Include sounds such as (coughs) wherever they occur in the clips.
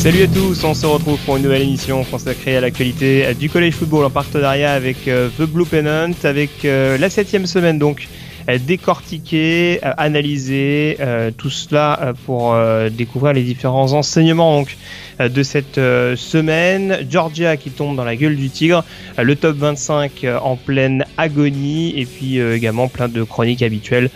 Salut à tous, on se retrouve pour une nouvelle émission consacrée à l'actualité du college football en partenariat avec euh, The Blue Pennant, avec euh, la septième semaine donc euh, décortiquer, analyser tout cela pour découvrir les différents enseignements donc de cette semaine. Georgia qui tombe dans la gueule du tigre, le top 25 en pleine agonie et puis également plein de chroniques habituelles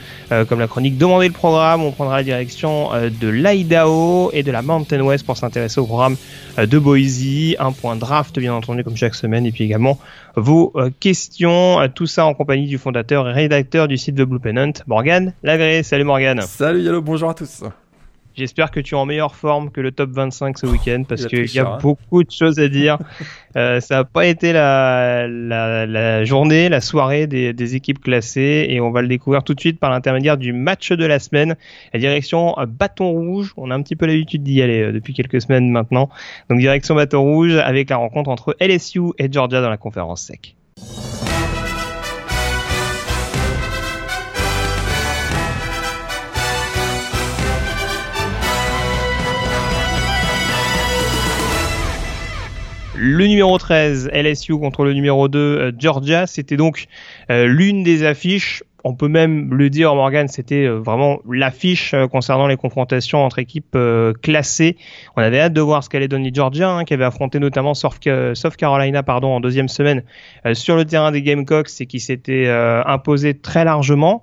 comme la chronique Demander le programme. On prendra la direction de l'Idaho et de la Mountain West pour s'intéresser au programme de Boise. Un point draft bien entendu comme chaque semaine et puis également vos questions. Tout ça en compagnie du fondateur et rédacteur du site The Blue Pennant, Morgan Lagré. Salut Morgan. Salut Yallo, bonjour à tous. J'espère que tu es en meilleure forme que le top 25 ce week-end parce qu'il y a beaucoup de choses à dire. (laughs) euh, ça n'a pas été la, la, la, journée, la soirée des, des, équipes classées et on va le découvrir tout de suite par l'intermédiaire du match de la semaine. La direction bâton rouge, on a un petit peu l'habitude d'y aller euh, depuis quelques semaines maintenant. Donc direction bâton rouge avec la rencontre entre LSU et Georgia dans la conférence sec. Le numéro 13, LSU contre le numéro 2, Georgia, c'était donc euh, l'une des affiches. On peut même le dire, Morgan, c'était euh, vraiment l'affiche euh, concernant les confrontations entre équipes classées. On avait hâte de voir ce qu'allait donner Georgia, hein, qui avait affronté notamment South Carolina pardon, en deuxième semaine sur le terrain des Gamecocks et qui s'était imposé très largement.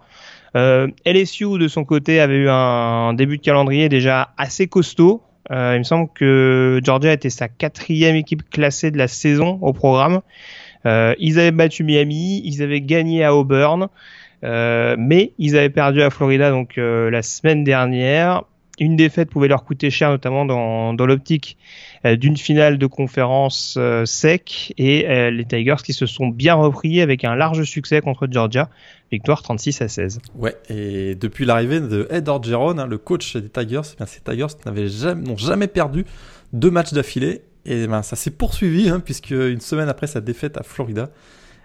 LSU, de son côté, avait eu un début de calendrier déjà assez costaud. Euh, il me semble que Georgia était sa quatrième équipe classée de la saison au programme. Euh, ils avaient battu Miami, ils avaient gagné à Auburn, euh, mais ils avaient perdu à Florida donc euh, la semaine dernière. Une défaite pouvait leur coûter cher, notamment dans, dans l'optique euh, d'une finale de conférence euh, sec et les Tigers qui se sont bien repris avec un large succès contre Georgia, victoire 36 à 16. Ouais, et depuis l'arrivée de Ed Orgeron, hein, le coach des Tigers, eh bien, ces Tigers n'avaient jamais, n'ont jamais perdu deux matchs d'affilée et ben, ça s'est poursuivi hein, puisque une semaine après sa défaite à Florida,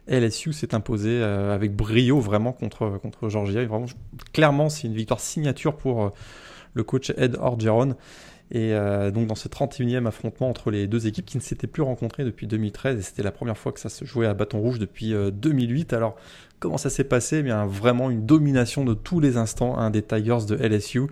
LSU s'est imposé euh, avec brio vraiment contre, contre Georgia. Vraiment, clairement, c'est une victoire signature pour euh, le coach Ed Orgeron. Et euh, donc dans ce 31e affrontement entre les deux équipes qui ne s'étaient plus rencontrées depuis 2013 et c'était la première fois que ça se jouait à bâton rouge depuis euh, 2008. Alors comment ça s'est passé Bien vraiment une domination de tous les instants hein, des Tigers de LSU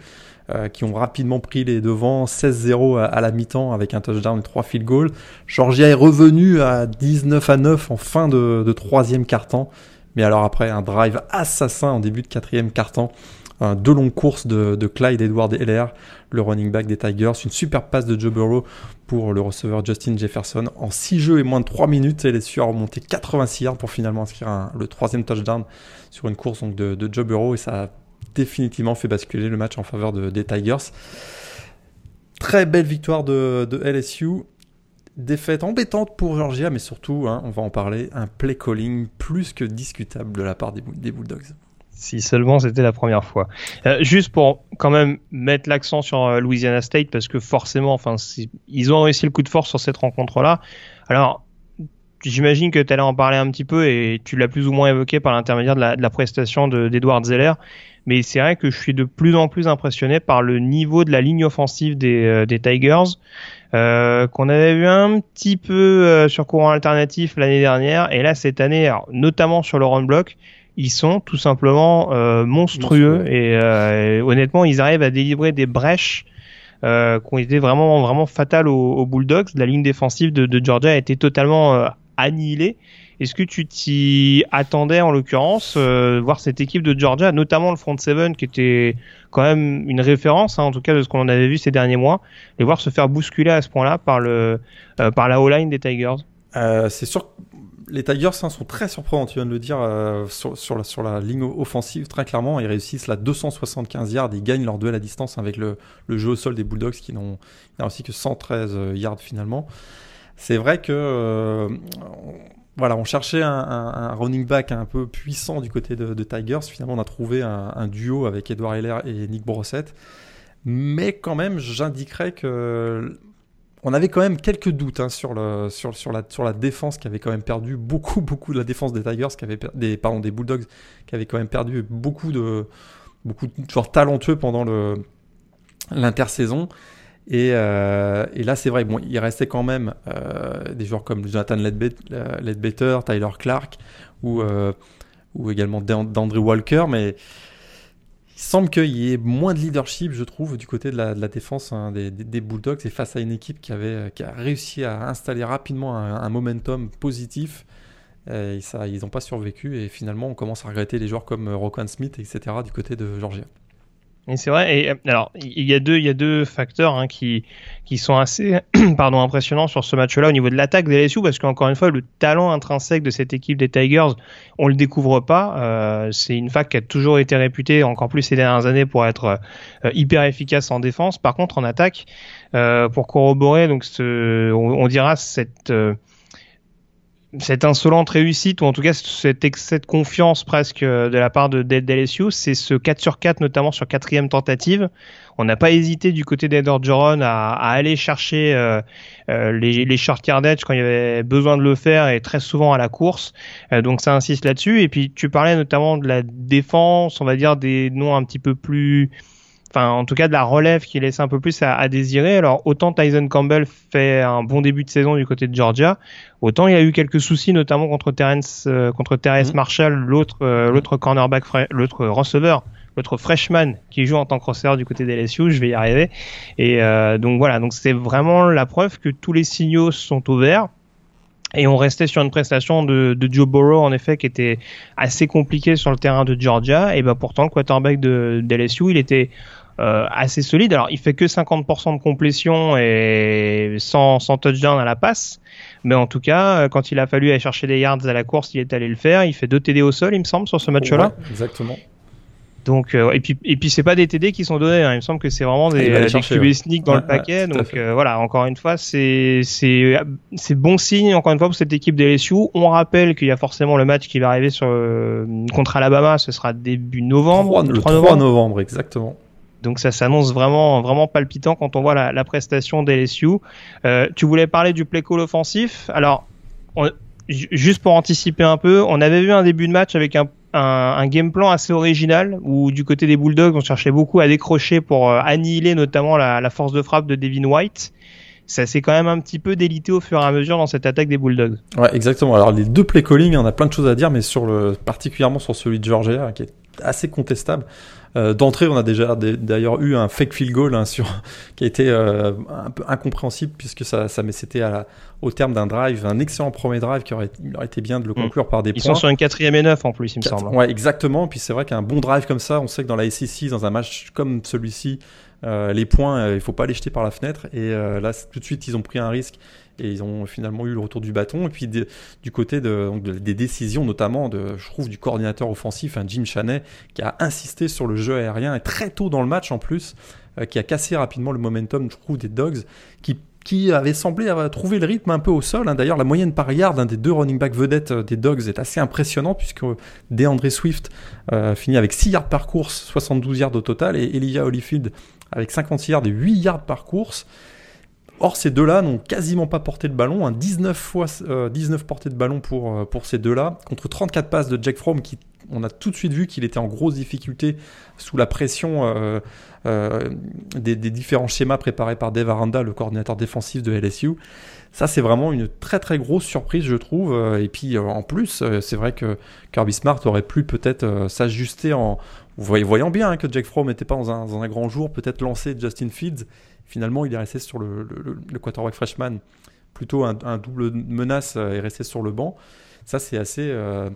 euh, qui ont rapidement pris les devants 16-0 à, la mi-temps avec un touchdown et trois field goals. Georgia est revenu à 19 à 9 en fin de, de troisième quart-temps. Mais alors après un drive assassin en début de quatrième quart-temps deux longues courses de, de Clyde Edward Heller, le running back des Tigers, une super passe de Joe Burrow pour le receveur Justin Jefferson. En 6 jeux et moins de 3 minutes, LSU a remonté 86 yards pour finalement inscrire le troisième touchdown sur une course de, de Joe Burrow et ça a définitivement fait basculer le match en faveur de, des Tigers. Très belle victoire de, LSU défaite embêtante pour Georgia, mais surtout, hein, on va en parler, un play calling plus que discutable de la part des Bulldogs. Si seulement c'était la première fois. Euh, juste pour quand même mettre l'accent sur euh, Louisiana State, parce que forcément, enfin, ils ont réussi le coup de force sur cette rencontre-là. Alors, j'imagine que tu allais en parler un petit peu et tu l'as plus ou moins évoqué par l'intermédiaire de la, prestation d'Edward Zeller. Mais c'est vrai que je suis de plus en plus impressionné par le niveau de la ligne offensive des, euh, Tigers. Qu'on avait vu un petit peu sur courant alternatif l'année dernière et là cette année, notamment sur le run block, ils sont tout simplement euh, monstrueux, monstrueux. Et, euh, et, honnêtement ils arrivent à délivrer des brèches euh, qui ont été vraiment vraiment fatales aux, aux Bulldogs. La ligne défensive de, de Georgia a été totalement euh, annihilée. Est-ce que tu t'y attendais en l'occurrence euh, voir cette équipe de Georgia, notamment le front seven qui était quand même une référence, hein, en tout cas de ce qu'on avait vu ces derniers mois, les voir se faire bousculer à ce point-là par le euh, par la O-line des Tigers? Euh, C'est sûr les Tigers hein, sont très surprenants, tu viens de le dire, euh, sur, la, ligne offensive, très clairement. Ils réussissent la 275 yards, ils gagnent leur duel à distance avec le, jeu au sol des Bulldogs qui n'ont aussi que 113 euh, yards finalement. C'est vrai que euh, voilà, on cherchait un, un, running back un peu puissant du côté de, Tigers. Finalement, on a trouvé un, un, duo avec Edward Heller et Nick Brossette. Mais quand même, j'indiquerais que on avait quand même quelques doutes hein, sur, la, défense qui avait quand même perdu beaucoup, (laughs) beaucoup de la défense des Tigers, qui avait des, Bulldogs, qui avait quand même perdu beaucoup de, beaucoup joueurs talentueux pendant l'intersaison. Et, euh, et, là, c'est vrai, bon, il restait quand même euh, des joueurs comme Jonathan Ledbetter, Tyler Clark ou, euh, également d'Andrew Walker, mais il semble qu'il y ait moins de leadership, je trouve, du côté de la, défense hein, des, Bulldogs et face à une équipe qui, avait, qui a réussi à installer rapidement un, momentum positif. Ils n'ont pas survécu et finalement on commence à regretter les joueurs comme Roquan Smith, etc. du côté de Georgia. Et c'est vrai. Et alors, il y a deux, il y a deux facteurs hein, qui qui sont assez, (clears throat) pardon, impressionnants sur ce match-là au niveau de l'attaque des LSU, parce qu'encore une fois, le talent intrinsèque de cette équipe des Tigers, on le découvre pas. Euh, c'est une fac qui a toujours été réputée, encore plus ces dernières années, pour être euh, hyper efficace en défense. Par contre, en attaque, euh, pour corroborer, donc, ce, on, on dira cette euh, cette insolente réussite, ou en tout cas cet excès confiance presque euh, de la part de, LSU, c'est ce 4 sur 4, notamment sur quatrième tentative. On n'a pas hésité du côté d'Ed Orgeron à, à, aller chercher euh, euh, les, les short yardage quand il y avait besoin de le faire et très souvent à la course. Euh, donc ça insiste là-dessus. Et puis tu parlais notamment de la défense, on va dire des noms un petit peu plus enfin en tout cas de la relève qui laisse un peu plus à, désirer. Alors autant Tyson Campbell fait un bon début de saison du côté de Georgia, autant il y a eu quelques soucis notamment contre Terence euh, contre Terrence mm. Marshall, l'autre euh, l'autre cornerback, l'autre receveur l'autre freshman qui joue en tant que receveur du côté des LSU, je vais y arriver. Et euh, donc voilà, donc c'est vraiment la preuve que tous les signaux sont ouverts. Et on restait sur une prestation de, de Joe Burrow, en effet, qui était assez compliquée sur le terrain de Georgia. Et ben pourtant, le quarterback de, de LSU, il était euh, assez solide. Alors, il fait que 50% de complétion et sans, sans touchdown à la passe. Mais en tout cas, euh, quand il a fallu aller chercher des yards à la course, il est allé le faire. Il fait deux TD au sol, il me semble, sur ce match-là. exactement. Donc euh, et puis et puis c'est pas des TD qui sont donnés. Hein. Il me semble que c'est vraiment des, des QB sneak dans le paquet. donc voilà, encore une fois, c'est bon signe encore une fois pour cette équipe des LSU. On rappelle qu'il y a forcément le match qui va arriver sur contre Alabama. Ce sera début novembre. le 3 novembre. novembre, exactement. Donc ça s'annonce vraiment vraiment palpitant quand on voit la, prestation d'LSU. Euh, tu voulais parler du play call offensif. Alors juste pour anticiper un peu, on avait vu un début de match avec un, game plan assez original où du côté des Bulldogs on cherchait beaucoup à décrocher pour euh, annihiler notamment la, force de frappe de Devin White. Ça s'est quand même un petit peu délité au fur et à mesure dans cette attaque des Bulldogs. Ouais, exactement. Alors les deux play calling, on a plein de choses à dire, mais particulièrement sur celui de Georgia qui est assez contestable. Euh, d'entrée, on a déjà d'ailleurs eu un fake field goal hein, sur, qui a été euh, un peu incompréhensible puisque ça, ça c'était au terme d'un drive, un excellent premier drive qui aurait, aurait été bien de le mm. conclure par des Ils points. Ils sont sur une quatrième et neuf en plus, il me semble. Ouais, exactement. Puis c'est vrai qu'un bon drive comme ça, on sait que dans la SEC, dans un match comme celui-ci, euh, les points, il faut pas les jeter par la fenêtre. Et là, tout de suite, ils ont pris un risque et ils ont finalement eu le retour du bâton. Et puis du côté des décisions, notamment je trouve, du coordinateur offensif, un Jim Chaney, qui a insisté sur le jeu aérien et très tôt dans le match en plus, euh, qui a cassé rapidement le momentum, je trouve, des Dogs, qui avait semblé avoir trouvé le rythme un peu au sol. Hein. D'ailleurs, la moyenne par yard d'un des deux running back vedettes euh, des Dogs est assez impressionnante puisque DeAndre Swift euh, finit avec 6 yards par course, 72 yards au total, et Elijah Holyfield avec 56 yards et 8 yards par course. Or, ces deux-là n'ont quasiment pas porté le ballon. 19 fois 19 euh, portées de ballon pour, euh, pour ces deux-là, contre 34 passes de Jack Fromm, qui on a tout de suite vu qu'il était en grosse difficulté sous la pression euh, des, différents schémas préparés par Dave Aranda, le coordinateur défensif de LSU. Ça, c'est vraiment une très très grosse surprise, je trouve. Et puis, en plus, c'est vrai que Kirby Smart aurait pu peut-être s'ajuster en voyant bien hein, que Jack Fromm n'était pas dans un, grand jour, peut-être lancer Justin Fields Finalement, il est resté sur le, le, quarterback freshman, plutôt un, double menace, euh, resté sur le banc. Ça, c'est assez, euh,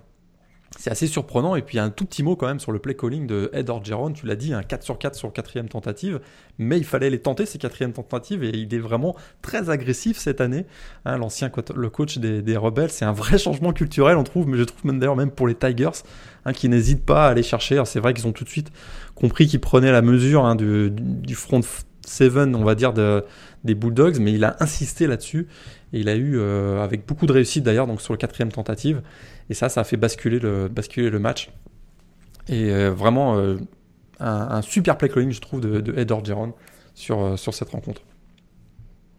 c'est assez surprenant. Et puis, un tout petit mot quand même sur le play calling de Ed Orgeron. Tu l'as dit, un 4 sur 4 sur quatrième tentative. Mais il fallait les tenter, ces quatrièmes tentatives. Et il est vraiment très agressif cette année. Hein, L'ancien le coach des, Rebels, c'est un vrai (laughs) changement culturel, on trouve. Mais je trouve même d'ailleurs, même pour les Tigers, hein, qui n'hésitent pas à aller chercher. C'est vrai qu'ils ont tout de suite compris qu'ils prenaient la mesure hein, du, du, front seven, on va dire, de, des Bulldogs. Mais il a insisté là-dessus. Et il a eu, euh, avec beaucoup de réussite d'ailleurs, donc sur le quatrième tentative. Et ça, ça a fait basculer le, basculer le match. Et euh, vraiment, euh, un, super play calling, je trouve, de, de Ed sur, euh, sur cette rencontre.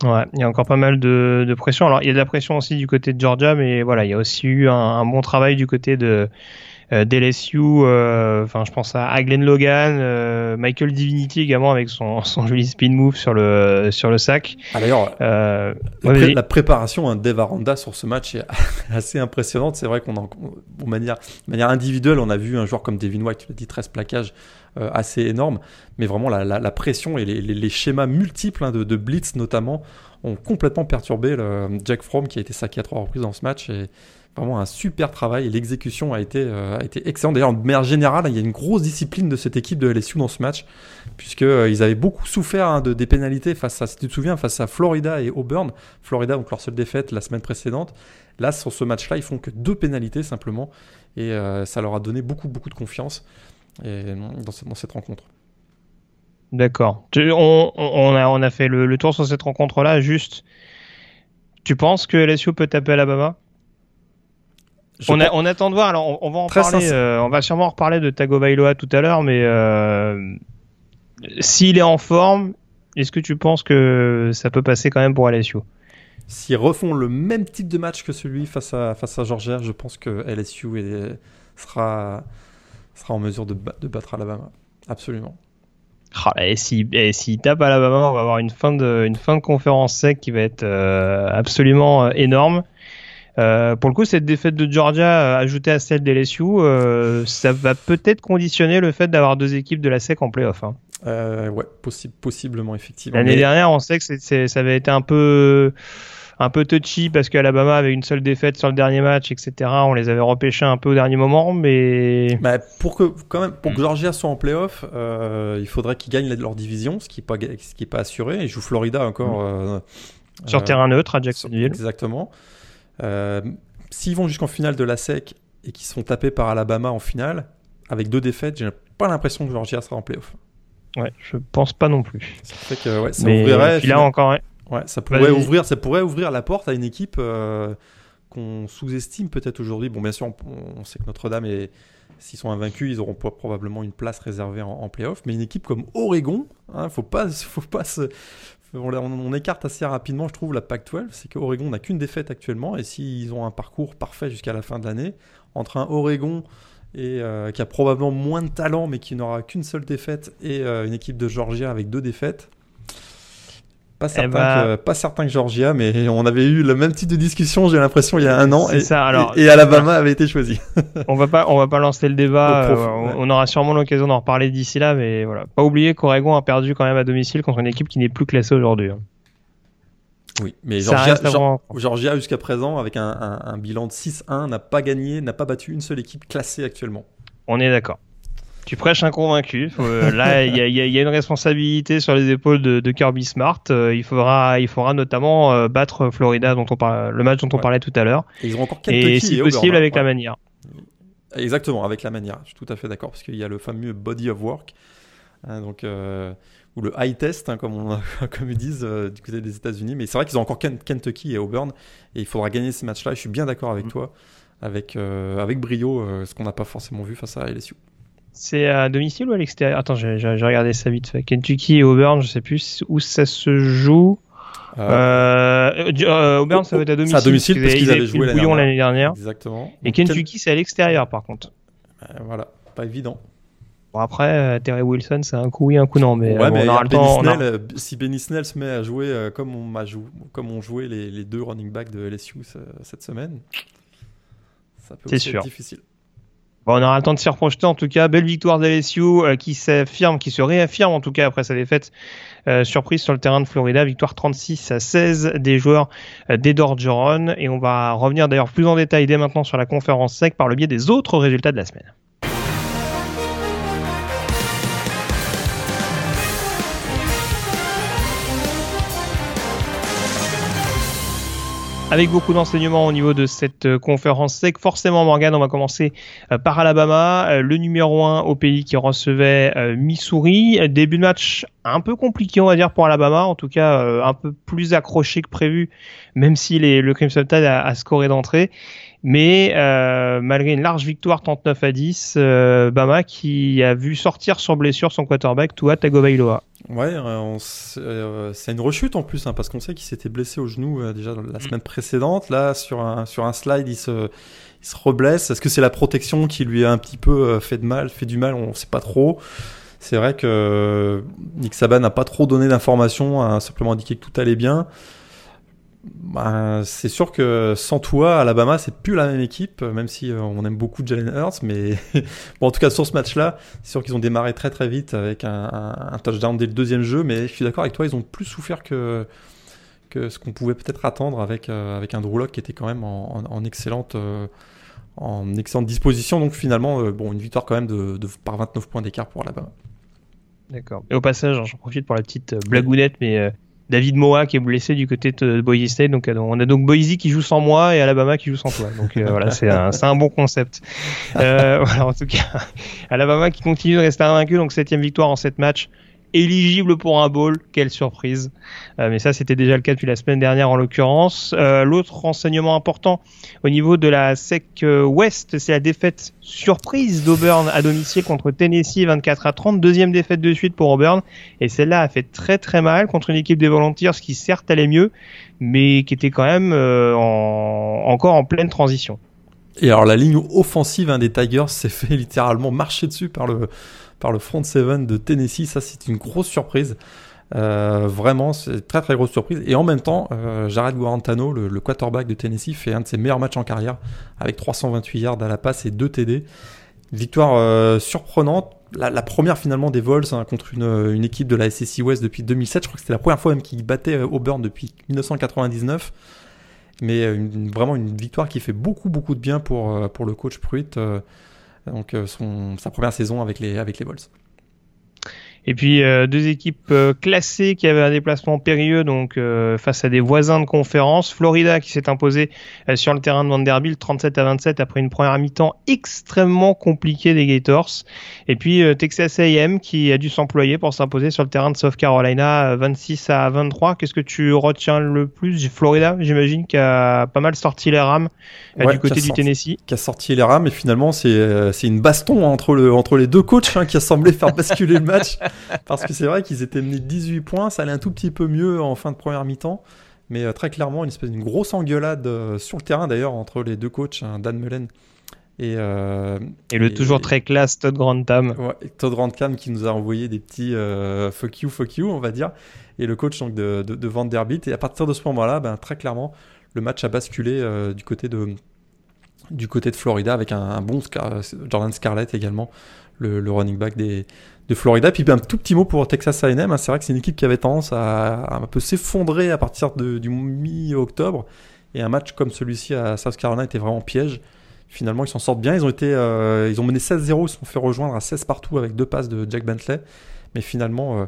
Ouais, il y a encore pas mal de, de, pression. Alors, il y a de la pression aussi du côté de Georgia, mais voilà, il y a aussi eu un bon travail du côté de, euh, d'LSU, euh, enfin je pense à, Glenn Logan, euh, Michael Divinity également avec son, (laughs) son joli spin move sur le sur le sac. Ah, D'ailleurs, la, pré la, préparation hein, d'Eve Aranda sur ce match est (laughs) assez impressionnante. C'est vrai qu'on en de manière, de manière individuelle, on a vu un joueur comme Devin White, tu l'as dit, 13 plaquages euh, assez énorme, mais vraiment la, la, la pression et les, les, les, schémas multiples hein, de, de, blitz notamment ont complètement perturbé le Jack Fromm qui a été saqué à trois reprises dans ce match et Vraiment un super travail et l'exécution a été, euh, a été excellente. D'ailleurs, de manière générale, il y a une grosse discipline de cette équipe de LSU dans ce match, puisqu'ils euh, avaient beaucoup souffert hein, de, des pénalités face à, tu te souviens, face à Florida et Auburn. Florida, donc leur seule défaite la semaine précédente. Là, sur ce match-là, ils font que deux pénalités simplement, et euh, ça leur a donné beaucoup, beaucoup de confiance dans, cette, rencontre. D'accord. On, on, a, on a fait le, le tour sur cette rencontre-là. Juste, tu penses que LSU peut taper Alabama? On, a, on, attend de voir. Alors, on, on va en parler. Euh, on va sûrement en reparler de Tagovailoa tout à l'heure, mais euh, s'il est en forme, est-ce que tu penses que ça peut passer quand même pour LSU S'ils refont le même type de match que celui face à face à Georgia, je pense que LSU est, sera sera en mesure de, de battre Alabama. Absolument. Ah, et s'il si, si tape Alabama, on va avoir une fin de, une fin de conférence sec qui va être euh, absolument énorme. Euh, pour le coup, cette défaite de Georgia euh, ajoutée à celle des LSU, euh, ça va peut-être conditionner le fait d'avoir deux équipes de la SEC en playoff. Hein. Euh, ouais, possible, possiblement, effectivement. L'année mais... dernière, on sait que c est, ça avait été un peu, un peu touchy parce qu'Alabama avait une seule défaite sur le dernier match, etc. On les avait repêchés un peu au dernier moment, mais. Bah, pour que, quand même, pour que Georgia soit en playoff, euh, il faudrait qu'ils gagnent leur division, ce qui n'est pas, ce qui est pas assuré. Ils jouent Florida encore. Mmh. sur terrain neutre à Jacksonville. Exactement. Euh, S'ils vont jusqu'en finale de la SEC et qu'ils sont tapés par Alabama en finale, avec deux défaites, j'ai pas l'impression que Georgia sera en playoff. Ouais, je pense pas non plus. Ça que ouais, ça Mais ouvrirait. Là encore. Ouais, ça pourrait ouvrir, ça pourrait ouvrir la porte à une équipe euh, qu'on sous-estime peut-être aujourd'hui. Bon, bien sûr, on, on sait que Notre-Dame est s'ils sont invaincus, ils auront probablement une place réservée en, en playoff. Mais une équipe comme Oregon, hein, faut pas, faut pas se, on, écarte assez rapidement, je trouve, la Pac-12. C'est qu'Oregon n'a qu'une défaite actuellement. Et s'ils ont un parcours parfait jusqu'à la fin de l'année, entre un Oregon euh, qui a probablement moins de talent, mais qui n'aura qu'une seule défaite, et euh, une équipe de Georgia avec deux défaites, pas certain, bah... que, pas certain que Georgia, mais on avait eu le même type de discussion, j'ai l'impression, il y a un an, et, ça, alors, et, et, Alabama avait été choisi. (laughs) on va pas, on va pas lancer le débat. Euh, ouais. On aura sûrement l'occasion d'en reparler d'ici là, mais voilà. Pas oublier qu'Oregon a perdu quand même à domicile contre une équipe qui n'est plus classée aujourd'hui. Hein. Oui, mais Georgia, Georgia, Georgia jusqu'à présent, avec un, un, un bilan de 6-1, n'a pas gagné, n'a pas battu une seule équipe classée actuellement. On est d'accord. Tu prêches un convaincu. Euh, là, il y, y, y, a une responsabilité sur les épaules de, de Kirby Smart. Euh, il faudra, il faudra notamment euh, battre Florida, dont on parle, le match dont on ouais. parlait tout à l'heure. Et ils ont encore Et si possible avec ouais. la manière. Exactement, avec la manière. Je suis tout à fait d'accord parce qu'il y a le fameux body of work, hein, donc ou le high test, hein, comme, on, (laughs) comme ils disent du côté des États-Unis. Mais c'est vrai qu'ils ont encore Kentucky et Auburn, et il faudra gagner ces matchs-là. Je suis bien d'accord avec mm. toi, avec avec brio, ce qu'on n'a pas forcément vu face à LSU. C'est à domicile ou à l'extérieur? Attends, j'ai regardé ça vite fait. Kentucky et Auburn, je sais plus où ça se joue. Euh, euh, Auburn, ça va être à domicile. à domicile parce qu'ils avaient joué l'année dernière. Exactement. Et Kentucky, c'est à l'extérieur par contre. Euh, voilà, pas évident. Bon après, Terry Wilson, c'est un coup oui, un coup non, mais, ouais, mais on aura le temps. Snell, a... Si Benny Snell se met à jouer comme on a joué, comme on jouait les, les, deux running backs de LSU cette semaine, ça peut être difficile. On aura le temps de s'y reprojeter en tout cas. Belle victoire d'LSU euh, qui s'affirme, qui se réaffirme en tout cas après sa défaite euh, surprise sur le terrain de Florida. Victoire 36 à 16 des joueurs euh, des Dorgeron. Et on va revenir d'ailleurs plus en détail dès maintenant sur la conférence sec par le biais des autres résultats de la semaine. Avec beaucoup d'enseignements au niveau de cette euh, conférence sec. Forcément, Morgan, on va commencer euh, par Alabama, euh, le numéro 1 au pays qui recevait Missouri. Début de match un peu compliqué, on va dire, pour Alabama, en tout cas un peu plus accroché que prévu, même si le Crimson Tide a, a scoré d'entrée. Mais euh, malgré une large victoire 39 à 10, euh, Bama qui a vu sortir sur blessure son quarterback Tua Tagovailoa. Ouais, euh, c'est une rechute en plus, hein, parce qu'on sait qu'il s'était blessé au genou déjà la mm. semaine précédente. Là, sur un, sur un slide, il se, il se reblesse. Est-ce que c'est la protection qui lui a un petit peu fait de mal, fait du mal? On ne sait pas trop. C'est vrai que Nick Saban n'a pas trop donné d'informations, a simplement indiqué que tout allait bien. Bah, c'est sûr que sans toi, Alabama, c'est plus la même équipe, même si euh, on aime beaucoup Jalen Hurts. Mais (laughs) en tout cas, sur ce match-là, c'est sûr qu'ils ont démarré très très vite avec un, touchdown dès le deuxième jeu. Mais je suis d'accord avec toi, ils ont plus souffert que, ce qu'on pouvait peut-être attendre avec, euh, un Drew qui était quand même en, excellente, euh, en excellente disposition. Donc finalement, une victoire quand même de, par 29 points d'écart pour Alabama. D'accord. Et au passage, j'en profite pour la petite blagounette, mais David Moa qui est blessé du côté de Boise State. Donc on a donc Boise qui joue sans moi et Alabama qui joue sans toi. Donc euh, voilà, c'est un, un, bon concept. Euh, (laughs) voilà, en tout cas, Alabama qui continue de rester invaincu. Donc septième victoire en sept matchs éligible pour un bowl, quelle surprise. Euh, mais ça, c'était déjà le cas depuis la semaine dernière en l'occurrence. Euh, l'autre renseignement important au niveau de la SEC euh, Ouest, c'est la défaite surprise d'Auburn à domicile contre Tennessee 24 à 30. Deuxième défaite de suite pour Auburn. Et celle-là a fait très très mal contre une équipe des Volunteers qui certes allait mieux, mais qui était quand même encore en pleine transition. Et alors la ligne offensive hein, des Tigers s'est fait littéralement marcher dessus par le par le front seven de Tennessee. Ça, c'est une grosse surprise. Euh, vraiment, c'est une très très grosse surprise. Et en même temps, euh, Jared Guarantano, le, quarterback de Tennessee, fait un de ses meilleurs matchs en carrière avec 328 yards à la passe et 2 TD. Victoire euh, surprenante. La, première finalement des Vols hein, contre une, équipe de la SEC West depuis 2007. Je crois que c'était la première fois même qu'ils battaient Auburn depuis 1999. Mais vraiment une victoire qui fait beaucoup beaucoup de bien pour, pour le coach Pruitt donc euh, sa première saison avec les, avec les. Et puis euh, deux équipes euh, classées qui avaient un déplacement périlleux donc euh, face à des voisins de conférence. Florida qui s'est imposé sur le terrain de Vanderbilt 37 à 27 après une première mi-temps extrêmement compliquée des Gators. Et puis Texas A&M qui a dû s'employer pour s'imposer sur le terrain de South Carolina 26 à 23. Qu'est-ce que tu retiens le plus Florida, j'imagine, qui a pas mal sorti les rames du côté du Tennessee. Qui a sorti les rames et finalement c'est c'est une baston entre le entre les deux coachs hein, qui a semblé faire basculer le match. (laughs) (laughs) Parce que c'est vrai qu'ils étaient menés de 18 points, ça allait un tout petit peu mieux en fin de première mi-temps. Mais euh, très clairement, une espèce d'une grosse engueulade euh, sur le terrain d'ailleurs entre les deux coachs, hein, Dan Mullen et, euh, et le toujours très classe Todd Grantham. Ouais, Todd Grantham qui nous a envoyé des petits fuck you, fuck you, on va dire. Et le coach donc, de, de, Vanderbilt. Et à partir de ce moment-là, ben, très clairement, le match a basculé du, côté de, du côté de Florida avec un, bon Jordan Scarlett également, le, le running back des, de Florida. Puis un tout petit mot pour Texas A&M. Hein. C'est vrai que c'est une équipe qui avait tendance à, un peu s'effondrer à partir du mi-octobre. Et un match comme celui-ci à South Carolina était vraiment piège. Finalement, ils s'en sortent bien. Ils ont, été, euh, ils ont mené 16-0. Ils se sont fait rejoindre à 16 partout avec deux passes de Jack Bentley. Mais finalement, euh,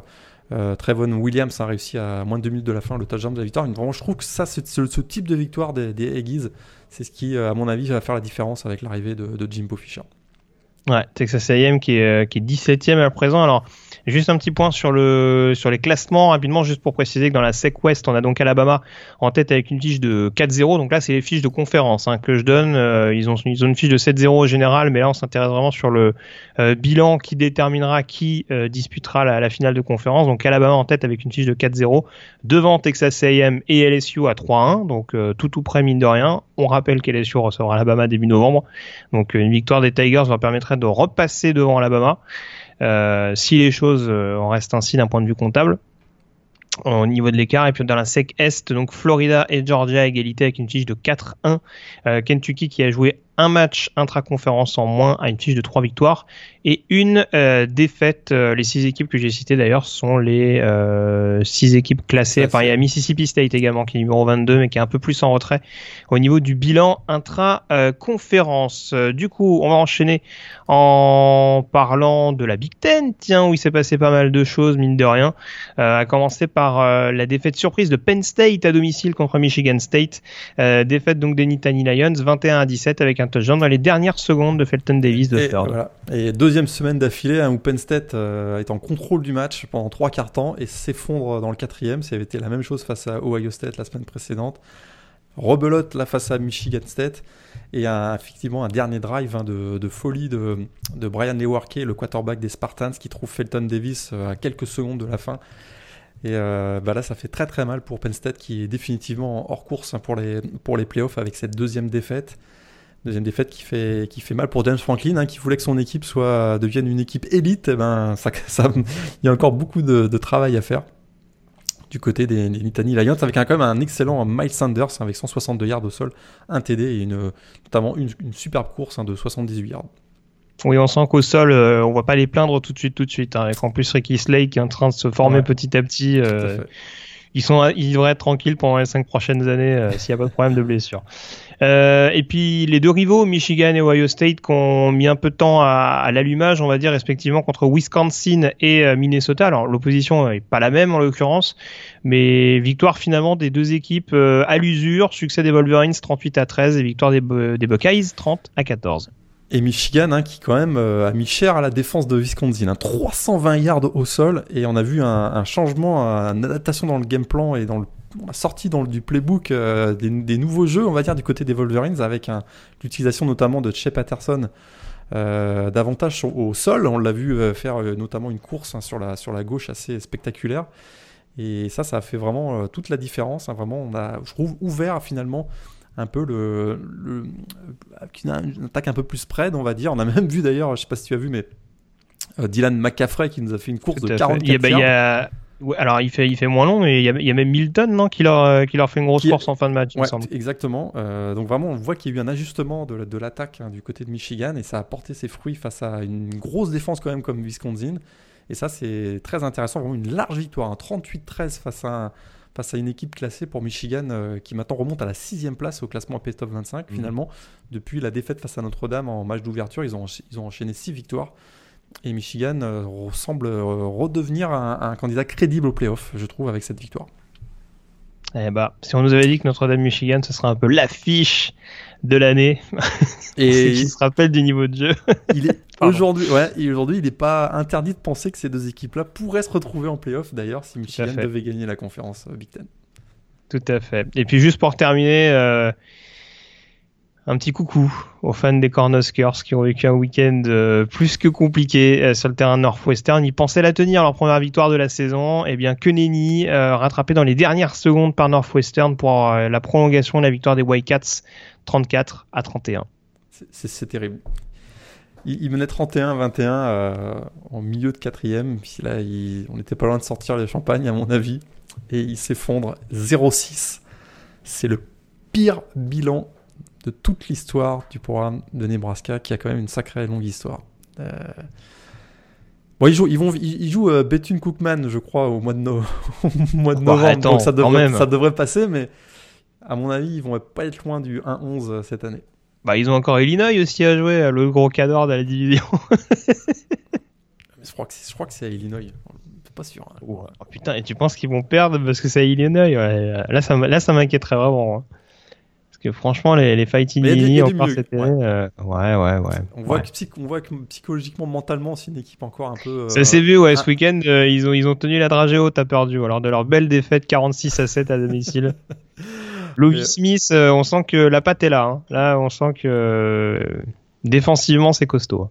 euh, Trevon Williams a réussi à moins de 2 minutes de la fin le touchdown de la victoire. Vraiment, je trouve que ça, c'est ce, type de victoire des, des. C'est ce qui, à mon avis, va faire la différence avec l'arrivée de, de Jimbo Fisher. Ouais, Texas A&M qui est, qui est 17e à présent. Alors, Juste un petit point sur le sur les classements rapidement, juste pour préciser que dans la SEC West, on a donc Alabama en tête avec une fiche de 4-0. Donc là, c'est les fiches de conférence hein, que je donne. Euh, ils ont une fiche de 7-0 au général, mais là, on s'intéresse vraiment sur le euh, bilan qui déterminera qui euh, disputera la, la, finale de conférence. Donc Alabama en tête avec une fiche de 4-0 devant Texas A&M et LSU à 3-1. Donc tout tout près mine de rien. On rappelle qu'LSU recevra Alabama début novembre. Donc une victoire des Tigers leur permettrait de repasser devant Alabama. Euh, si les choses euh, en restent ainsi d'un point de vue comptable au niveau de l'écart. Et puis dans la SEC Est, donc Florida et Georgia égalité avec une fiche de 4-1. Euh, Kentucky qui a joué un match intra-conférence en moins à une fiche de 3 victoires et une euh, défaite. Euh, les six équipes que j'ai citées d'ailleurs sont les euh, six équipes classées. Enfin, il y a Mississippi State également qui est numéro 22 mais qui est un peu plus en retrait au niveau du bilan intra-conférence. du coup, on va enchaîner en parlant de la Big Ten, tiens, où il s'est passé pas mal de choses, mine de rien. à commencer par la défaite surprise de Penn State à domicile contre Michigan State. défaite donc des Nittany Lions 21 à 17 avec dans les dernières secondes de Felton Davis de et, third. Voilà. Et deuxième semaine d'affilée hein, où Penn State euh, est en contrôle du match pendant trois quarts temps et s'effondre dans le quatrième. Ça avait été la même chose face à Ohio State la semaine précédente. Rebelote là face à Michigan State et un, effectivement un dernier drive hein, de, folie de, de Brian Lewarke, le quarterback des Spartans, qui trouve Felton Davis euh, à quelques secondes de la fin. Et euh, bah là, ça fait très très mal pour Penn State qui est définitivement hors course hein, pour les, pour les playoffs avec cette deuxième défaite. Deuxième défaite qui fait, qui fait mal pour James Franklin, hein, qui voulait que son équipe soit, devienne une équipe élite. Eh ben, ça, (laughs) ça, il y a encore beaucoup de, de travail à faire du côté des, des Nittany Lions, avec un, quand même un excellent Miles Sanders hein, avec 162 yards au sol, un TD et une, notamment une, une superbe course hein, de 78 yards. Oui, on sent qu'au sol, euh, on va pas les plaindre tout de suite, tout de suite. Hein, avec en plus Ricky Slade qui est en train de se former petit à petit. Euh, ils sont, ils devraient être tranquilles pendant les cinq prochaines années euh, s'il n'y a pas de problème de blessure. Euh, et puis les deux rivaux, Michigan et Ohio State, qui ont mis un peu de temps à, l'allumage, on va dire respectivement contre Wisconsin et euh, Minnesota. Alors l'opposition est pas la même en l'occurrence, mais victoire finalement des deux équipes euh, à l'usure, succès des Wolverines 38 à 13 et victoire des Buckeyes 30 à 14. Et Michigan, hein, qui quand même a mis cher à la défense de Wisconsin. Hein, 320 yards au sol, et on a vu un, changement, une adaptation dans le game plan et dans le on a sorti dans du playbook euh, des, nouveaux jeux, on va dire, du côté des Wolverines, avec l'utilisation notamment de Che Patterson euh, davantage au sol. On l'a vu euh, faire notamment une course hein, sur, la, sur la gauche assez spectaculaire. Et ça, ça a fait vraiment toute la différence. Hein. vraiment, on a, je trouve, ouvert finalement un peu le, une attaque un peu plus spread, on va dire. On a même vu d'ailleurs, je sais pas si tu as vu, mais Dylan McCaffrey qui nous a fait une course de 44 il y a, alors il fait, il fait moins long, mais il y a, il y a même Milton non, qui, leur, euh, qui leur fait une grosse force en fin de match, il me semble. Exactement. Euh, donc vraiment, on voit qu'il y a eu un ajustement de, l'attaque hein, du côté de Michigan et ça a porté ses fruits face à une grosse défense quand même comme Wisconsin. Et ça, c'est très intéressant. Vraiment une large victoire, un 38-13 face à, face à une équipe classée pour Michigan euh, qui maintenant remonte à la sixième place au classement AP Top 25 mhm. finalement. Depuis la défaite face à Notre-Dame en match d'ouverture, ils ont, ils ont enchaîné six victoires. Et Michigan euh, semble euh, redevenir un, candidat crédible au playoff, je trouve, avec cette victoire. Eh bah, si on nous avait dit que Notre-Dame-Michigan, ce serait un peu l'affiche de l'année, et (laughs) qui se rappelle du niveau de jeu. (laughs) (laughs) il est aujourd'hui, ouais, aujourd'hui, il n'est pas interdit de penser que ces deux équipes-là pourraient se retrouver en playoff. D'ailleurs, si Michigan devait gagner la conférence euh, Big Ten. Tout à fait. Et puis juste pour terminer, un petit coucou aux fans des Cornhuskers qui ont vécu un week-end euh, plus que compliqué euh, sur le terrain Northwestern. Ils pensaient la tenir leur première victoire de la saison. Et eh bien que nenni, euh, rattrapé dans les dernières secondes par Northwestern pour la prolongation de la victoire des Whitecaps 34 à 31. C'est terrible. Il, menait 31-21 en milieu de quatrième. Puis là, on n'était pas loin de sortir les champagnes à mon avis. Et il s'effondre 0-6. C'est le pire bilan de toute l'histoire du programme de Nebraska, qui a quand même une sacrée longue histoire. Euh, bon, ils jouent, ils vont, ils jouent euh, Bethune Cookman, je crois, au mois de, (laughs) mois de bah, novembre, donc ça devrait, ça devrait passer, mais à mon avis, ils vont pas être loin du 1-11 euh, cette année. Bah, ils ont encore Illinois aussi à jouer, le gros cadre de la division. (laughs) je crois que c'est, à Illinois. Pas sûr. Hein. Oh, putain, et tu penses qu'ils vont perdre parce que c'est à Illinois Là, ça, là, ça m'inquiéterait vraiment. Hein que franchement, les, les Fighting Illini, encore cette année, euh, ouais. ouais, ouais, On, Voit que, on voit que psychologiquement, mentalement, c'est une équipe encore un peu. Ça s'est vu, ouais, ce week-end, euh, ils, ont, ils ont tenu la dragée haute à perdu, alors de leur belle défaite 46 à 7 à domicile. (laughs) Louis Smith, euh, on sent que la patte est là. Hein. Là, on sent que défensivement, c'est costaud.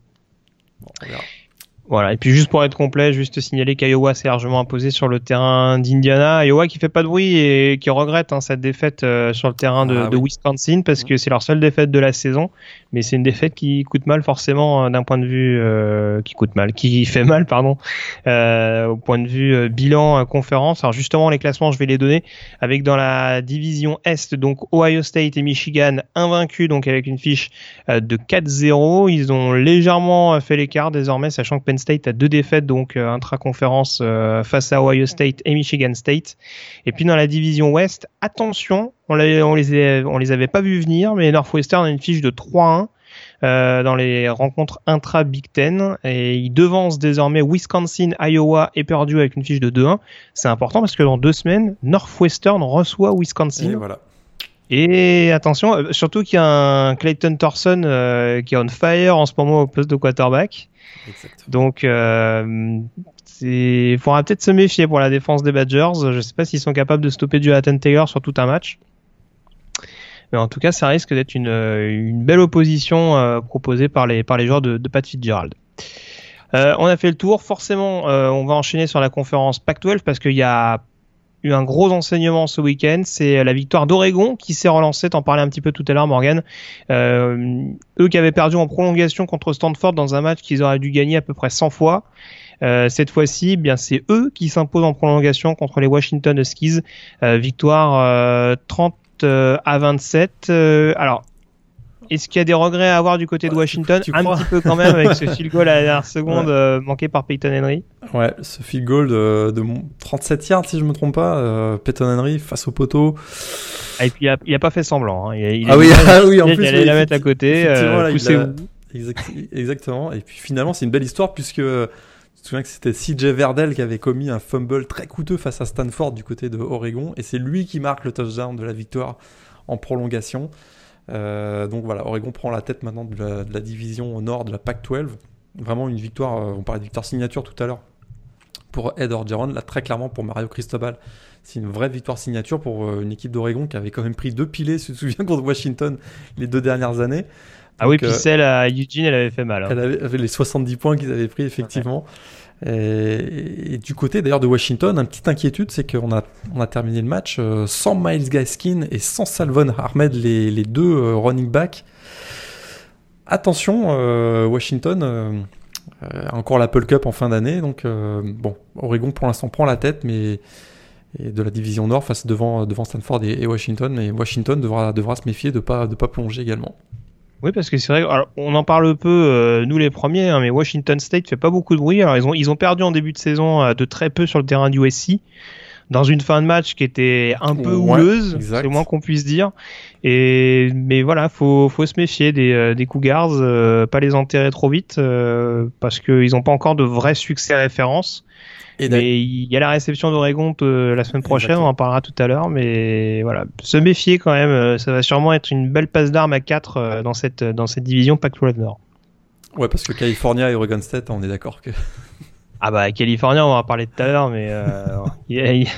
Voilà. Et puis juste pour être complet, juste signaler qu'Iowa s'est largement imposé sur le terrain d'Indiana. Iowa qui fait pas de bruit et qui regrette hein, cette défaite euh, sur le terrain de, Ah de oui. Wisconsin parce que c'est leur seule défaite de la saison. Mais c'est une défaite qui coûte mal forcément euh, d'un point de vue euh, qui coûte mal, qui (laughs) fait mal pardon, euh, au point de vue euh, bilan euh, conférence. Alors justement les classements je vais les donner avec dans la division Est donc Ohio State et Michigan invaincus donc avec une fiche euh, de 4-0. Ils ont légèrement fait l'écart désormais, sachant que Penn State a deux défaites donc euh, intra-conférence euh, face à Ohio State et Michigan State. Et puis dans la division Ouest, attention, on, on les a- on les avait pas vus venir, mais Northwestern a une fiche de 3-1. euh, dans les rencontres intra Big Ten et ils devancent désormais Wisconsin, Iowa et Purdue avec une fiche de 2-1. C'est important parce que dans deux semaines, Northwestern reçoit Wisconsin. Et voilà. Et attention, surtout qu'il y a un Clayton Thorson euh, qui est on fire en ce moment au poste de quarterback. Donc, euh, il faudra peut-être se méfier pour la défense des Badgers. Je ne sais pas s'ils sont capables de stopper Jonathan Taylor sur tout un match. Mais en tout cas, ça risque d'être une, euh, belle opposition euh, proposée par les, joueurs de, Pat Fitzgerald. Euh, on a fait le tour. Forcément, euh, on va enchaîner sur la conférence Pac-12 parce qu'il y a eu un gros enseignement ce week-end. C'est la victoire d'Oregon qui s'est relancée. T'en parlais un petit peu tout à l'heure, Morgan. Euh, eux qui avaient perdu en prolongation contre Stanford dans un match qu'ils auraient dû gagner à peu près 100 fois. Euh, cette fois-ci, eh bien c'est eux qui s'imposent en prolongation contre les Washington Huskies. Euh, victoire euh, 30 euh, à 27. Euh, alors, est-ce qu'il y a des regrets à avoir du côté de Washington tu Un crois petit peu quand même avec ce (laughs) field goal à la dernière seconde euh, manqué par Peyton Henry. Ouais, ce field goal de, de mon- 37 yards, si je me trompe pas, euh, Peyton Henry face au poteau. Ah, et puis il a, il a pas fait semblant. Hein. Il, a- il a Ah oui, (laughs) ah oui, en il plus. allait oui, la mettre à côté. Euh, là, il Exact- exactement. Et puis finalement, c'est une belle histoire puisque je me souviens que c'était CJ Verdell qui avait commis un fumble très coûteux face à Stanford du côté de Oregon et c'est lui qui marque le touchdown de la victoire en prolongation. Euh, donc voilà, Oregon prend la tête maintenant de la, de la division au nord de la Pac-12. Vraiment une victoire, euh, on parlait de victoire signature tout à l'heure pour Ed Orgeron, là très clairement pour Mario Cristobal. C'est une vraie victoire signature pour euh, une équipe d'Oregon qui avait quand même pris deux pilés, si tu te souviens, (laughs) contre Washington les deux dernières années. Ah oui, puis celle à Eugene, elle avait fait mal. hein. elle avait, avait les 70 points qu'ils avaient pris, effectivement. Et, et du côté d'ailleurs de Washington, une petite inquiétude, c'est qu'on a, on a terminé le match euh, sans Miles Gaskin et sans Salvon Ahmed, les, deux euh, running backs. Attention, euh, Washington euh, euh, encore l'Apple Cup en fin d'année, donc euh, bon, Oregon pour l'instant prend la tête, mais de la division Nord face devant, Stanford et, Washington, et Washington devra, se méfier de de pas plonger également. Oui, parce que c'est vrai, alors, on en parle peu, euh, nous les premiers, hein, mais Washington State fait pas beaucoup de bruit. Alors ils ont, ils ont perdu en début de saison euh, de très peu sur le terrain du USC, dans une fin de match qui était un peu Ouais, houleuse, c'est le moins qu'on puisse dire. Et mais voilà, faut, faut se méfier des, euh, des Cougars, euh, pas les enterrer trop vite, euh, parce qu'ils n'ont pas encore de vrai succès référence. Et Mais il y a la réception d'Oregon euh, la semaine prochaine, Exactement. on en parlera tout à l'heure, mais voilà, se méfier quand même, euh, ça va sûrement être une belle passe d'armes à 4 dans cette dans cette division Pac-12 Nord. Ouais, parce que California et Oregon State, on est d'accord que. Ah bah California, on va en parler tout à l'heure, mais euh, (laughs) il y a-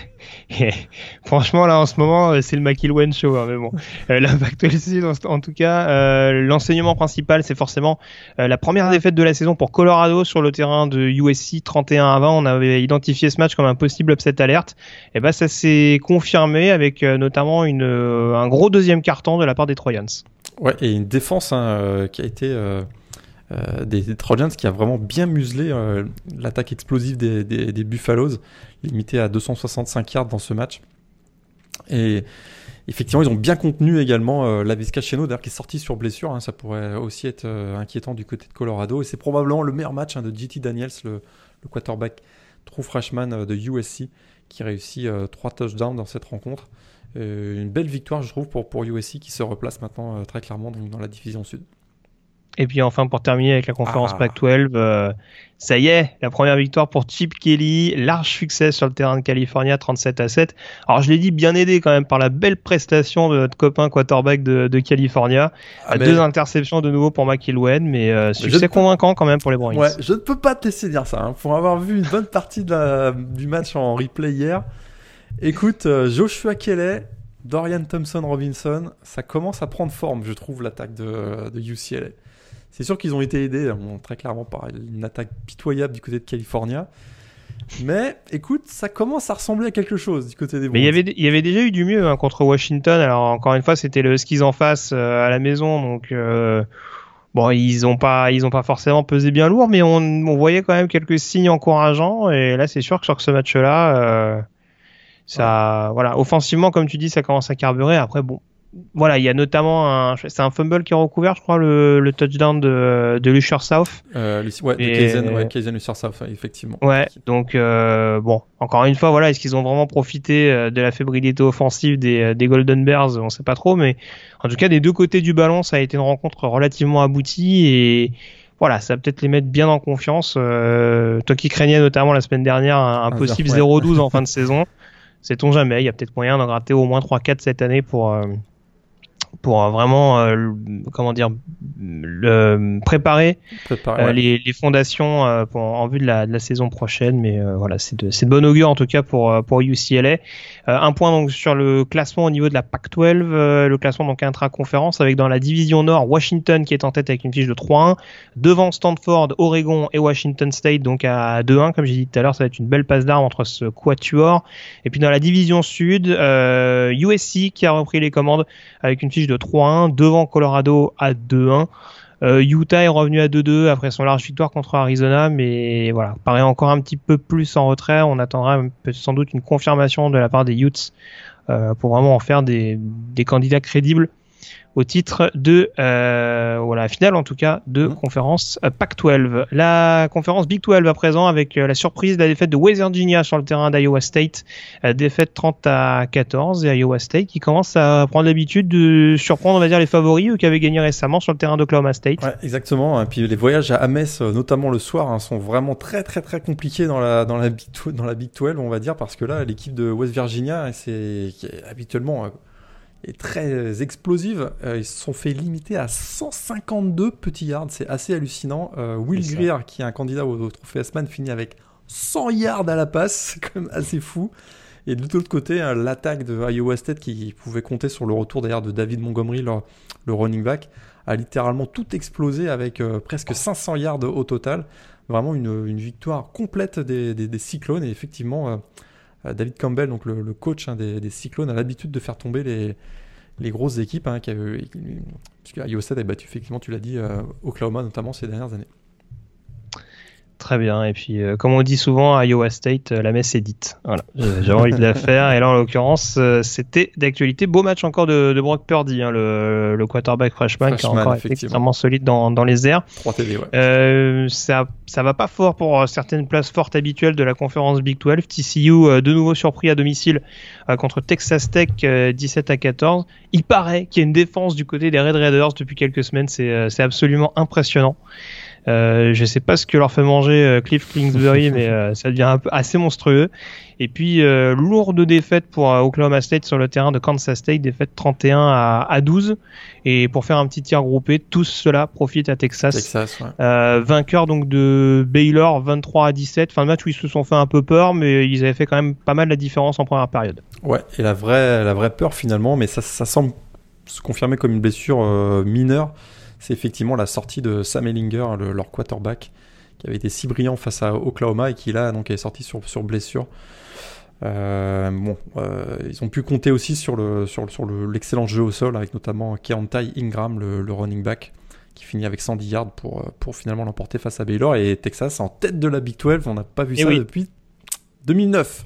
(laughs) franchement là en ce moment euh, c'est le McIlwain show, hein, mais bon, euh, Pac-12 Sud, en, tout cas, euh, l'enseignement principal c'est forcément euh, la première défaite de la saison pour Colorado sur le terrain de USC 31 à 20. On avait identifié ce match comme un possible upset alerte. Et ben ça s'est confirmé avec euh, notamment une, euh, un gros deuxième carton de la part des Trojans. Ouais, et une défense hein, euh, qui a été euh, des, Trojans qui a vraiment bien muselé euh, l'attaque explosive des, Buffaloes, limitée à 265 yards dans ce match. Et effectivement, ils ont bien contenu également euh, la Vizcacheno, d'ailleurs qui est sorti sur blessure. hein, ça pourrait aussi être inquiétant du côté de Colorado. Et c'est probablement le meilleur match hein, de JT Daniels, le, le quarterback true freshman de USC, qui réussit trois touchdowns dans cette rencontre. Une belle victoire, je trouve, pour, pour USC qui se replace maintenant très clairement donc, dans la division sud. Et puis enfin pour terminer avec la conférence Ah. Pac-12, euh, ça y est, la première victoire pour Chip Kelly, large succès sur le terrain de California 37 à 7. Alors je l'ai dit bien aidé quand même par la belle prestation de notre copain quarterback de, de California. Ah, mais- Deux interceptions de nouveau pour McIlwain, mais euh, succès convaincant quand même pour les. Ouais, je ne peux pas te laisser dire ça. hein. Pour avoir vu une bonne partie de la- du match en replay hier, écoute, euh, Joshua Kelly, Dorian Thompson Robinson, ça commence à prendre forme, je trouve, l'attaque de, de UCLA. C'est sûr qu'ils ont été aidés bon, très clairement par une attaque pitoyable du côté de California. Mais écoute, ça commence à ressembler à quelque chose du côté des Mais il y avait, il y avait déjà eu du mieux hein, contre Washington. Alors encore une fois, c'était le skis en face euh, à la maison, donc euh, bon, ils ont pas, ils ont pas forcément pesé bien lourd, mais on, on voyait quand même quelques signes encourageants. Et là, c'est sûr que sur ce match-là, euh, ça, voilà, offensivement, comme tu dis, ça commence à carburer. Après, bon, voilà, il y a notamment un, c'est un fumble qui est recouvert, je crois, le, le touchdown de, de Lusher South. Euh, ouais, de Kaizen, ouais, Kaizen Lusher South, effectivement. Ouais, donc euh, bon, encore une fois, voilà, est-ce qu'ils ont vraiment profité euh, de la fébrilité offensive des, euh, des Golden Bears? On sait pas trop, mais en tout cas, des deux côtés du ballon, ça a été une rencontre relativement aboutie et voilà, ça va peut-être les mettre bien en confiance. Euh, toi qui craignais notamment la semaine dernière un, un possible ouais. 0-12 (laughs) en fin de saison, sait-on jamais, il y a peut-être moyen d'en gratter au moins 3-4 cette année pour pour vraiment euh, comment dire le, préparer, préparer euh, ouais. les, les, fondations euh, pour, en vue de la, de la, saison prochaine mais voilà c'est de, de bon augure en tout cas pour pour UCLA un point donc sur le classement au niveau de la Pac-12 le classement donc intra-conférence avec dans la division Nord Washington qui est en tête avec une fiche de 3-1 devant Stanford Oregon et Washington State donc à 2-1 comme j'ai dit tout à l'heure ça va être une belle passe d'armes entre ce quatuor et puis dans la division Sud USC qui a repris les commandes avec une fiche de 3-1 devant Colorado à 2-1. Euh, Utah est revenu à 2-2 après son large victoire contre Arizona, mais voilà, paraît encore un petit peu plus en retrait. On attendra sans doute une confirmation de la part des Utes euh, pour vraiment en faire des, des candidats crédibles au titre de euh, voilà finale en tout cas de mmh. conférence euh, Pac-12. La conférence Big 12 à présent avec euh, la surprise de la défaite de West Virginia sur le terrain d'Iowa State, euh, défaite 30 à 14 et Iowa State qui commence à prendre l'habitude de surprendre on va dire les favoris eux qui avaient gagné récemment sur le terrain d'Oklahoma State. Ouais, exactement. Et puis les voyages à Ames notamment le soir hein, sont vraiment très très très compliqués dans la dans la Big 12, dans la Big 12 on va dire parce que là l'équipe de West Virginia c'est habituellement est très explosive. Euh, ils se sont fait limiter à 152 petits yards. C'est assez hallucinant. Euh, Will Greer, qui est un candidat au, au trophée Asman, finit avec 100 yards à la passe. (laughs) C'est quand même assez fou. Et de l'autre côté, hein, l'attaque de Iowa State, qui pouvait compter sur le retour d'ailleurs de David Montgomery, le, le, running back, a littéralement tout explosé avec euh, presque 500 yards au total. Vraiment une, une victoire complète des, des, des, Cyclones. Et effectivement, David Campbell, donc le, coach hein, des, Cyclones, a l'habitude de faire tomber les, grosses équipes. Hein, qui Iowa State a battu, effectivement, tu l'as dit, euh, Oklahoma notamment ces dernières années. Très bien. Et puis, euh, comme on dit souvent à Iowa State, euh, la messe est dite. Voilà. J'ai envie de la faire. Et là, en l'occurrence, euh, c'était d'actualité. Beau match encore de, de Brock Purdy, hein, le, le, quarterback freshman, freshman, qui est encore extrêmement solide dans, dans les airs. 3 TD, ouais. Euh, ça, ça va pas fort pour certaines places fortes habituelles de la conférence Big 12. TCU, de nouveau surpris à domicile contre Texas Tech, 17 à 14. Il paraît qu'il y a une défense du côté des Red Raiders depuis quelques semaines. C'est absolument impressionnant. Euh, je sais pas ce que leur fait manger euh, Cliff Kingsbury, (laughs) mais euh, ça devient un peu assez monstrueux. Et puis euh, lourde défaite pour Oklahoma State sur le terrain de Kansas State, défaite 31 à, à 12. Et pour faire un petit tir groupé, tous cela profite à Texas. Texas ouais. vainqueur donc de Baylor 23 à 17. Fin de match où ils se sont fait un peu peur, mais ils avaient fait quand même pas mal la différence en première période. Ouais, et la vraie, la vraie peur finalement, mais ça, ça semble se confirmer comme une blessure mineure c'est effectivement la sortie de Sam Ellinger, le, leur quarterback, qui avait été si brillant face à Oklahoma et qui là donc est sorti sur, sur blessure. Euh, bon, euh, ils ont pu compter aussi sur le sur, sur l'excellent le, jeu au sol avec notamment Keontae Ingram, le, le, running back, qui finit avec 110 yards pour pour finalement l'emporter face à Baylor et Texas en tête de la Big 12. On n'a pas vu et ça oui. depuis 2009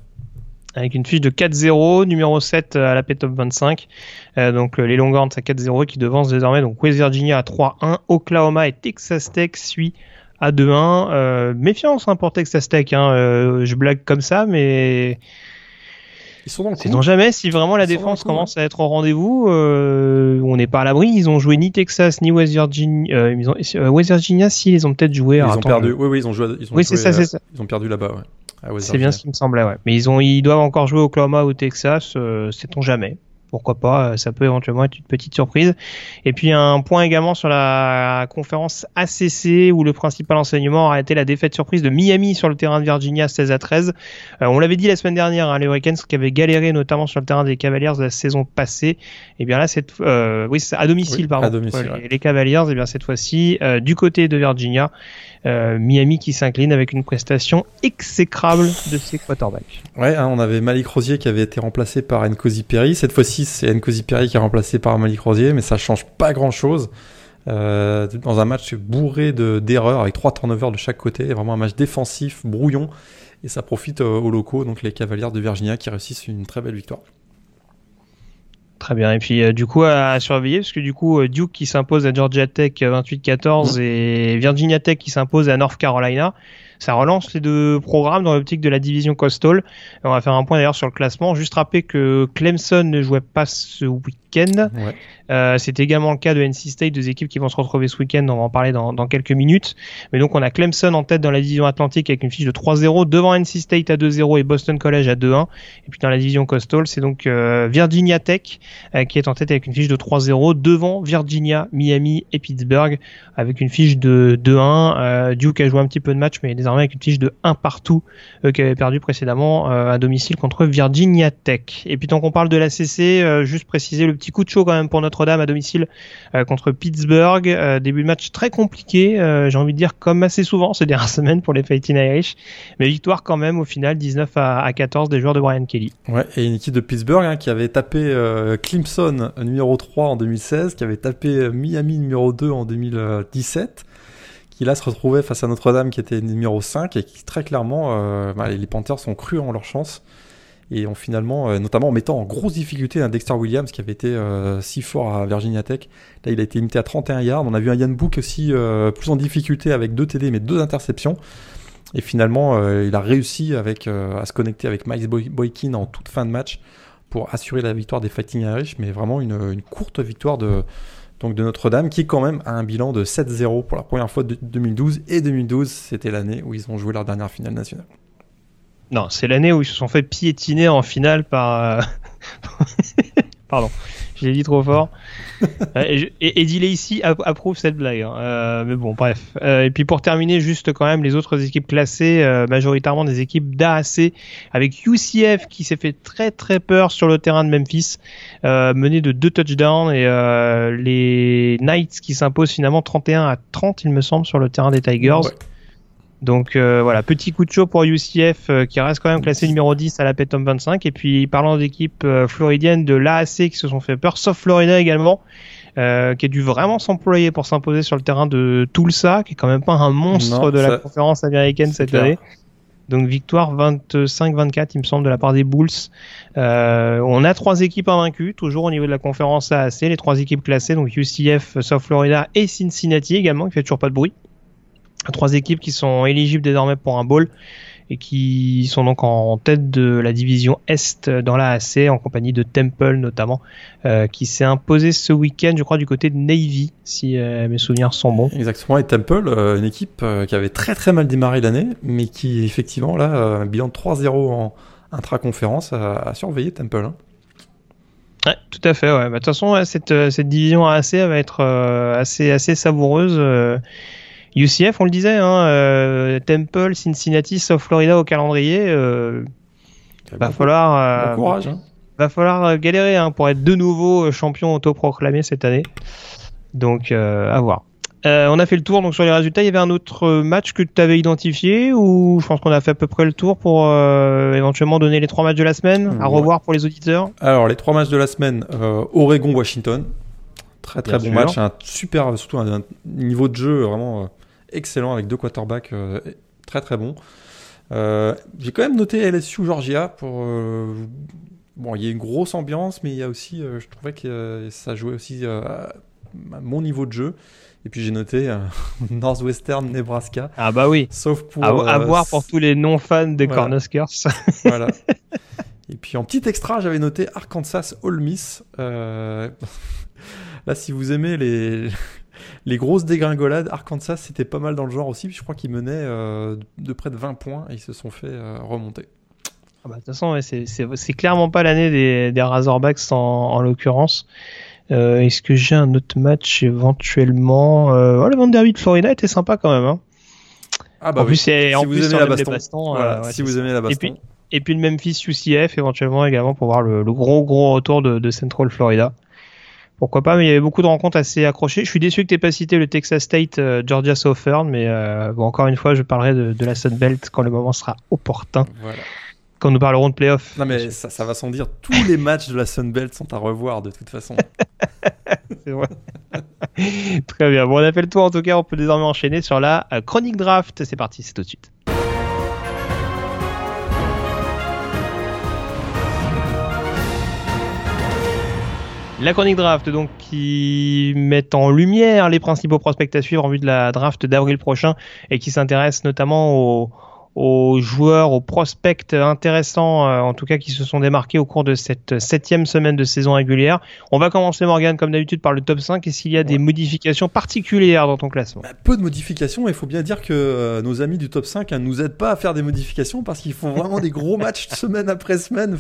avec une fiche de 4-0, numéro 7 à la P-Top 25. Euh, donc les Longhorns à 4-0 qui devancent désormais donc West Virginia à 3-1, Oklahoma et Texas Tech suit à 2-1. Euh, méfiance hein, pour Texas Tech, hein. euh, je blague comme ça, mais ils sont dans le coup. jamais si vraiment la ils défense coup, commence ouais. à être au rendez-vous. Euh, on n'est pas à l'abri. Ils ont joué ni Texas ni West Virginia. ils ont, West Virginia, si ils ont peut-être joué. Ils alors, ont attends, perdu. Oui, oui, ils ont joué. Ils ont oui, c'est ça, c'est ça. Ils ont perdu là-bas. Ouais. C'est bien ce qui me semblait, ouais. Mais ils ont, ils doivent encore jouer Oklahoma ou Texas, euh, sait-on jamais. Pourquoi pas, euh, ça peut éventuellement être une petite surprise. Et puis un point également sur la conférence ACC où le principal enseignement a été la défaite surprise de Miami sur le terrain de Virginia 16 à 13. Euh, on l'avait dit la semaine dernière, hein, les Hurricanes qui avaient galéré notamment sur le terrain des Cavaliers la saison passée. Et eh bien là, cette, euh, oui, à domicile, pardon, à domicile, les, Cavaliers, et eh bien cette fois-ci du côté de Virginia, Miami qui s'incline avec une prestation exécrable de ses quarterbacks. Ouais, hein, on avait Malik Rosier qui avait été remplacé par Nkosi Perry. Cette fois-ci, c'est Nkosi Perry qui est remplacé par Malik Rosier, mais ça change pas grand-chose. Euh, dans un match bourré d'erreurs avec trois turnovers de chaque côté, vraiment un match défensif, brouillon, et ça profite euh, aux locaux, donc les Cavaliers de Virginia qui réussissent une très belle victoire. Très bien. Et puis euh, du coup à surveiller parce que du coup Duke qui s'impose à Georgia Tech 28-14 et Virginia Tech qui s'impose à North Carolina ça relance les deux programmes dans l'optique de la division Coastal. on va faire un point d'ailleurs sur le classement. Juste rappeler que Clemson ne jouait pas ce week-end. Euh, c'est également le cas de NC State, deux équipes qui vont se retrouver ce week-end. On va en parler dans, dans, quelques minutes. Mais donc on a Clemson en tête dans la division Atlantique avec une fiche de 3-0, devant NC State à 2-0 et Boston College à 2-1. Et puis dans la division Coastal, c'est donc euh, Virginia Tech euh, qui est en tête avec une fiche de 3-0, devant Virginia, Miami et Pittsburgh avec une fiche de 2-1. Duke a joué un petit peu de match, mais désormais avec une fiche de 1 partout qui avait perdu précédemment à domicile contre Virginia Tech. Et puis tant qu'on parle de la CC, juste préciser le petit coup de chaud quand même pour notre dame à domicile euh, contre Pittsburgh. Euh, début de match très compliqué, euh, j'ai envie de dire comme assez souvent ces (laughs) dernières semaines pour les Fighting Irish. Mais victoire quand même au final 19 à, 14 des joueurs de Brian Kelly. Ouais, et une équipe de Pittsburgh hein, qui avait tapé Clemson numéro 3 en 2016, qui avait tapé Miami numéro 2 en 2017 qui là se retrouvait face à Notre-Dame qui était numéro 5 et qui très clairement bah, les Panthers sont crus en leur chance et ont finalement, euh, notamment en mettant en grosse difficulté un Dexter Williams qui avait été euh, si fort à Virginia Tech. Là, il a été limité à 31 yards. On a vu un Yann Book aussi euh, plus en difficulté avec deux TD mais deux interceptions. Et finalement, il a réussi avec, à se connecter avec Miles Boykin en toute fin de match pour assurer la victoire des Fighting Irish, mais vraiment une, une courte victoire de, de Notre-Dame, qui quand même a un bilan de 7-0 pour la première fois de 2012. Et 2012, c'était l'année où ils ont joué leur dernière finale nationale. Non, c'est l'année où ils se sont fait piétiner en finale par. Euh, (laughs) pardon, je l'ai dit trop fort. (laughs) Euh, et, Eddie Lacey approuve cette blague. Hein. Euh, mais bon, bref. et puis pour terminer, juste quand même les autres équipes classées, majoritairement des équipes d'AAC, avec UCF qui s'est fait très très peur sur le terrain de Memphis, mené de deux touchdowns, et les Knights qui s'imposent finalement 31 à 30, il me semble, sur le terrain des Tigers. Donc euh, voilà, petit coup de chaud pour UCF euh, qui reste quand même classé numéro 10 à la Top 25. Et puis parlant d'équipes euh, floridiennes de l'AAC qui se sont fait peur, sauf Florida également, qui a dû vraiment s'employer pour s'imposer sur le terrain de Tulsa, qui est quand même pas un monstre de la conférence américaine cette année. Donc victoire 25-24, il me semble, de la part des Bulls. on a trois équipes invaincues, toujours au niveau de la conférence AAC, les trois équipes classées, donc UCF, South Florida et Cincinnati également, qui fait toujours pas de bruit trois équipes qui sont éligibles désormais pour un bowl et qui sont donc en tête de la division Est dans la AC en compagnie de Temple notamment euh, qui s'est imposé ce week-end je crois du côté de Navy si euh, mes souvenirs sont bons. Exactement et Temple euh, une équipe qui avait très très mal démarré l'année mais qui effectivement là un bilan de 3-0 en intra-conférence a, surveillé Temple. Hein. Ouais, tout à fait. Ouais. Bah, de toute façon, cette, cette division AC va être assez, assez savoureuse. UCF, on le disait, hein, euh, Temple, Cincinnati, South Florida au calendrier. Euh, va, falloir, euh, courage, hein. va falloir galérer hein, pour être de nouveau champion autoproclamé cette année. Donc, à voir. on a fait le tour donc sur les résultats. Il y avait un autre match que tu avais identifié ou je pense qu'on a fait à peu près le tour pour éventuellement donner les trois matchs de la semaine. À revoir pour les auditeurs? Alors les trois matchs de la semaine Oregon-Washington. Très très bon match, un super, surtout un, niveau de jeu vraiment excellent avec deux quarterbacks euh, très très bons. Euh, j'ai quand même noté LSU Georgia pour euh, bon il y a une grosse ambiance mais il y a aussi je trouvais que ça jouait aussi à mon niveau de jeu et puis j'ai noté (laughs) Northwestern Nebraska. Ah bah oui. Sauf pour à, voir pour tous les non fans des voilà. Cornhuskers. (laughs) voilà. Et puis en petit extra, j'avais noté Arkansas Ole Miss. (laughs) Là, si vous aimez les les grosses dégringolades, Arkansas, c'était pas mal dans le genre aussi. Je crois qu'ils menaient euh, de près de 20 points et ils se sont fait euh, remonter. Ah bah, de toute façon, c'est clairement pas l'année des, des, Razorbacks en, en l'occurrence. Euh, Est-ce que j'ai un autre match éventuellement euh, oh, Le Vanderbilt de Florida était sympa quand même. Hein. Ah bah en oui. plus, c'est Si en vous plus, aimez la baston. baston, Voilà, euh, ouais, si vous ça. aimez la Et puis, et puis le Memphis UCF éventuellement également pour voir le, le gros gros retour de, de Central Florida. Pourquoi pas, mais il y avait beaucoup de rencontres assez accrochées. Je suis déçu que tu pas cité le Texas State euh, Georgia Southern, mais euh, bon, encore une fois, je parlerai de, de la Sun Belt quand le moment sera opportun, Voilà. quand nous parlerons de playoffs. Non mais ça, ça va sans dire, tous les matchs de la Sun Belt sont à revoir de toute façon. (laughs) C'est vrai. Très bien. Bon, on a fait le tour en tout cas. On peut désormais enchaîner sur la euh, chronique draft. C'est parti, c'est tout de suite. La chronique draft, donc, qui met en lumière les principaux prospects à suivre en vue de la draft d'avril prochain et qui s'intéresse notamment aux, aux joueurs, aux prospects intéressants, euh, en tout cas qui se sont démarqués au cours de cette septième semaine de saison régulière. On va commencer, Morgan, comme d'habitude, par le top 5. Est-ce qu'il y a des modifications particulières dans ton classement? Bah, peu de modifications, il faut bien dire que euh, nos amis du top 5 hein, nous aident pas à faire des modifications parce qu'ils font vraiment des gros matchs (laughs) semaine après semaine.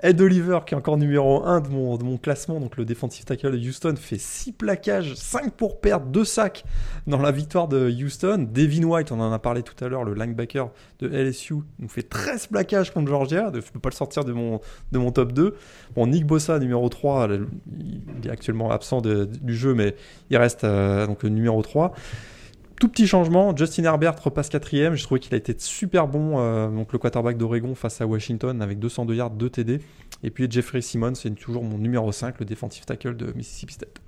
Ed Oliver, qui est encore numéro 1 de mon, de mon classement, donc le défensif tackle de Houston, fait 6 plaquages, 5 pour perdre, 2 sacs dans la victoire de Houston. Devin White, on en a parlé tout à l'heure, le linebacker de LSU, nous fait 13 plaquages contre Georgia. Je peux pas le sortir de mon, de mon top 2. Bon, Nick Bossa, numéro 3, le- il est actuellement absent du jeu, mais il reste euh, donc numéro 3. Tout petit changement, Justin Herbert repasse quatrième. Je trouvais qu'il a été super bon, euh, donc le quarterback d'Oregon face à Washington avec 202 yards, 2 TD. Et puis Jeffrey Simmons, c'est toujours mon numéro 5, le défensif tackle de Mississippi State.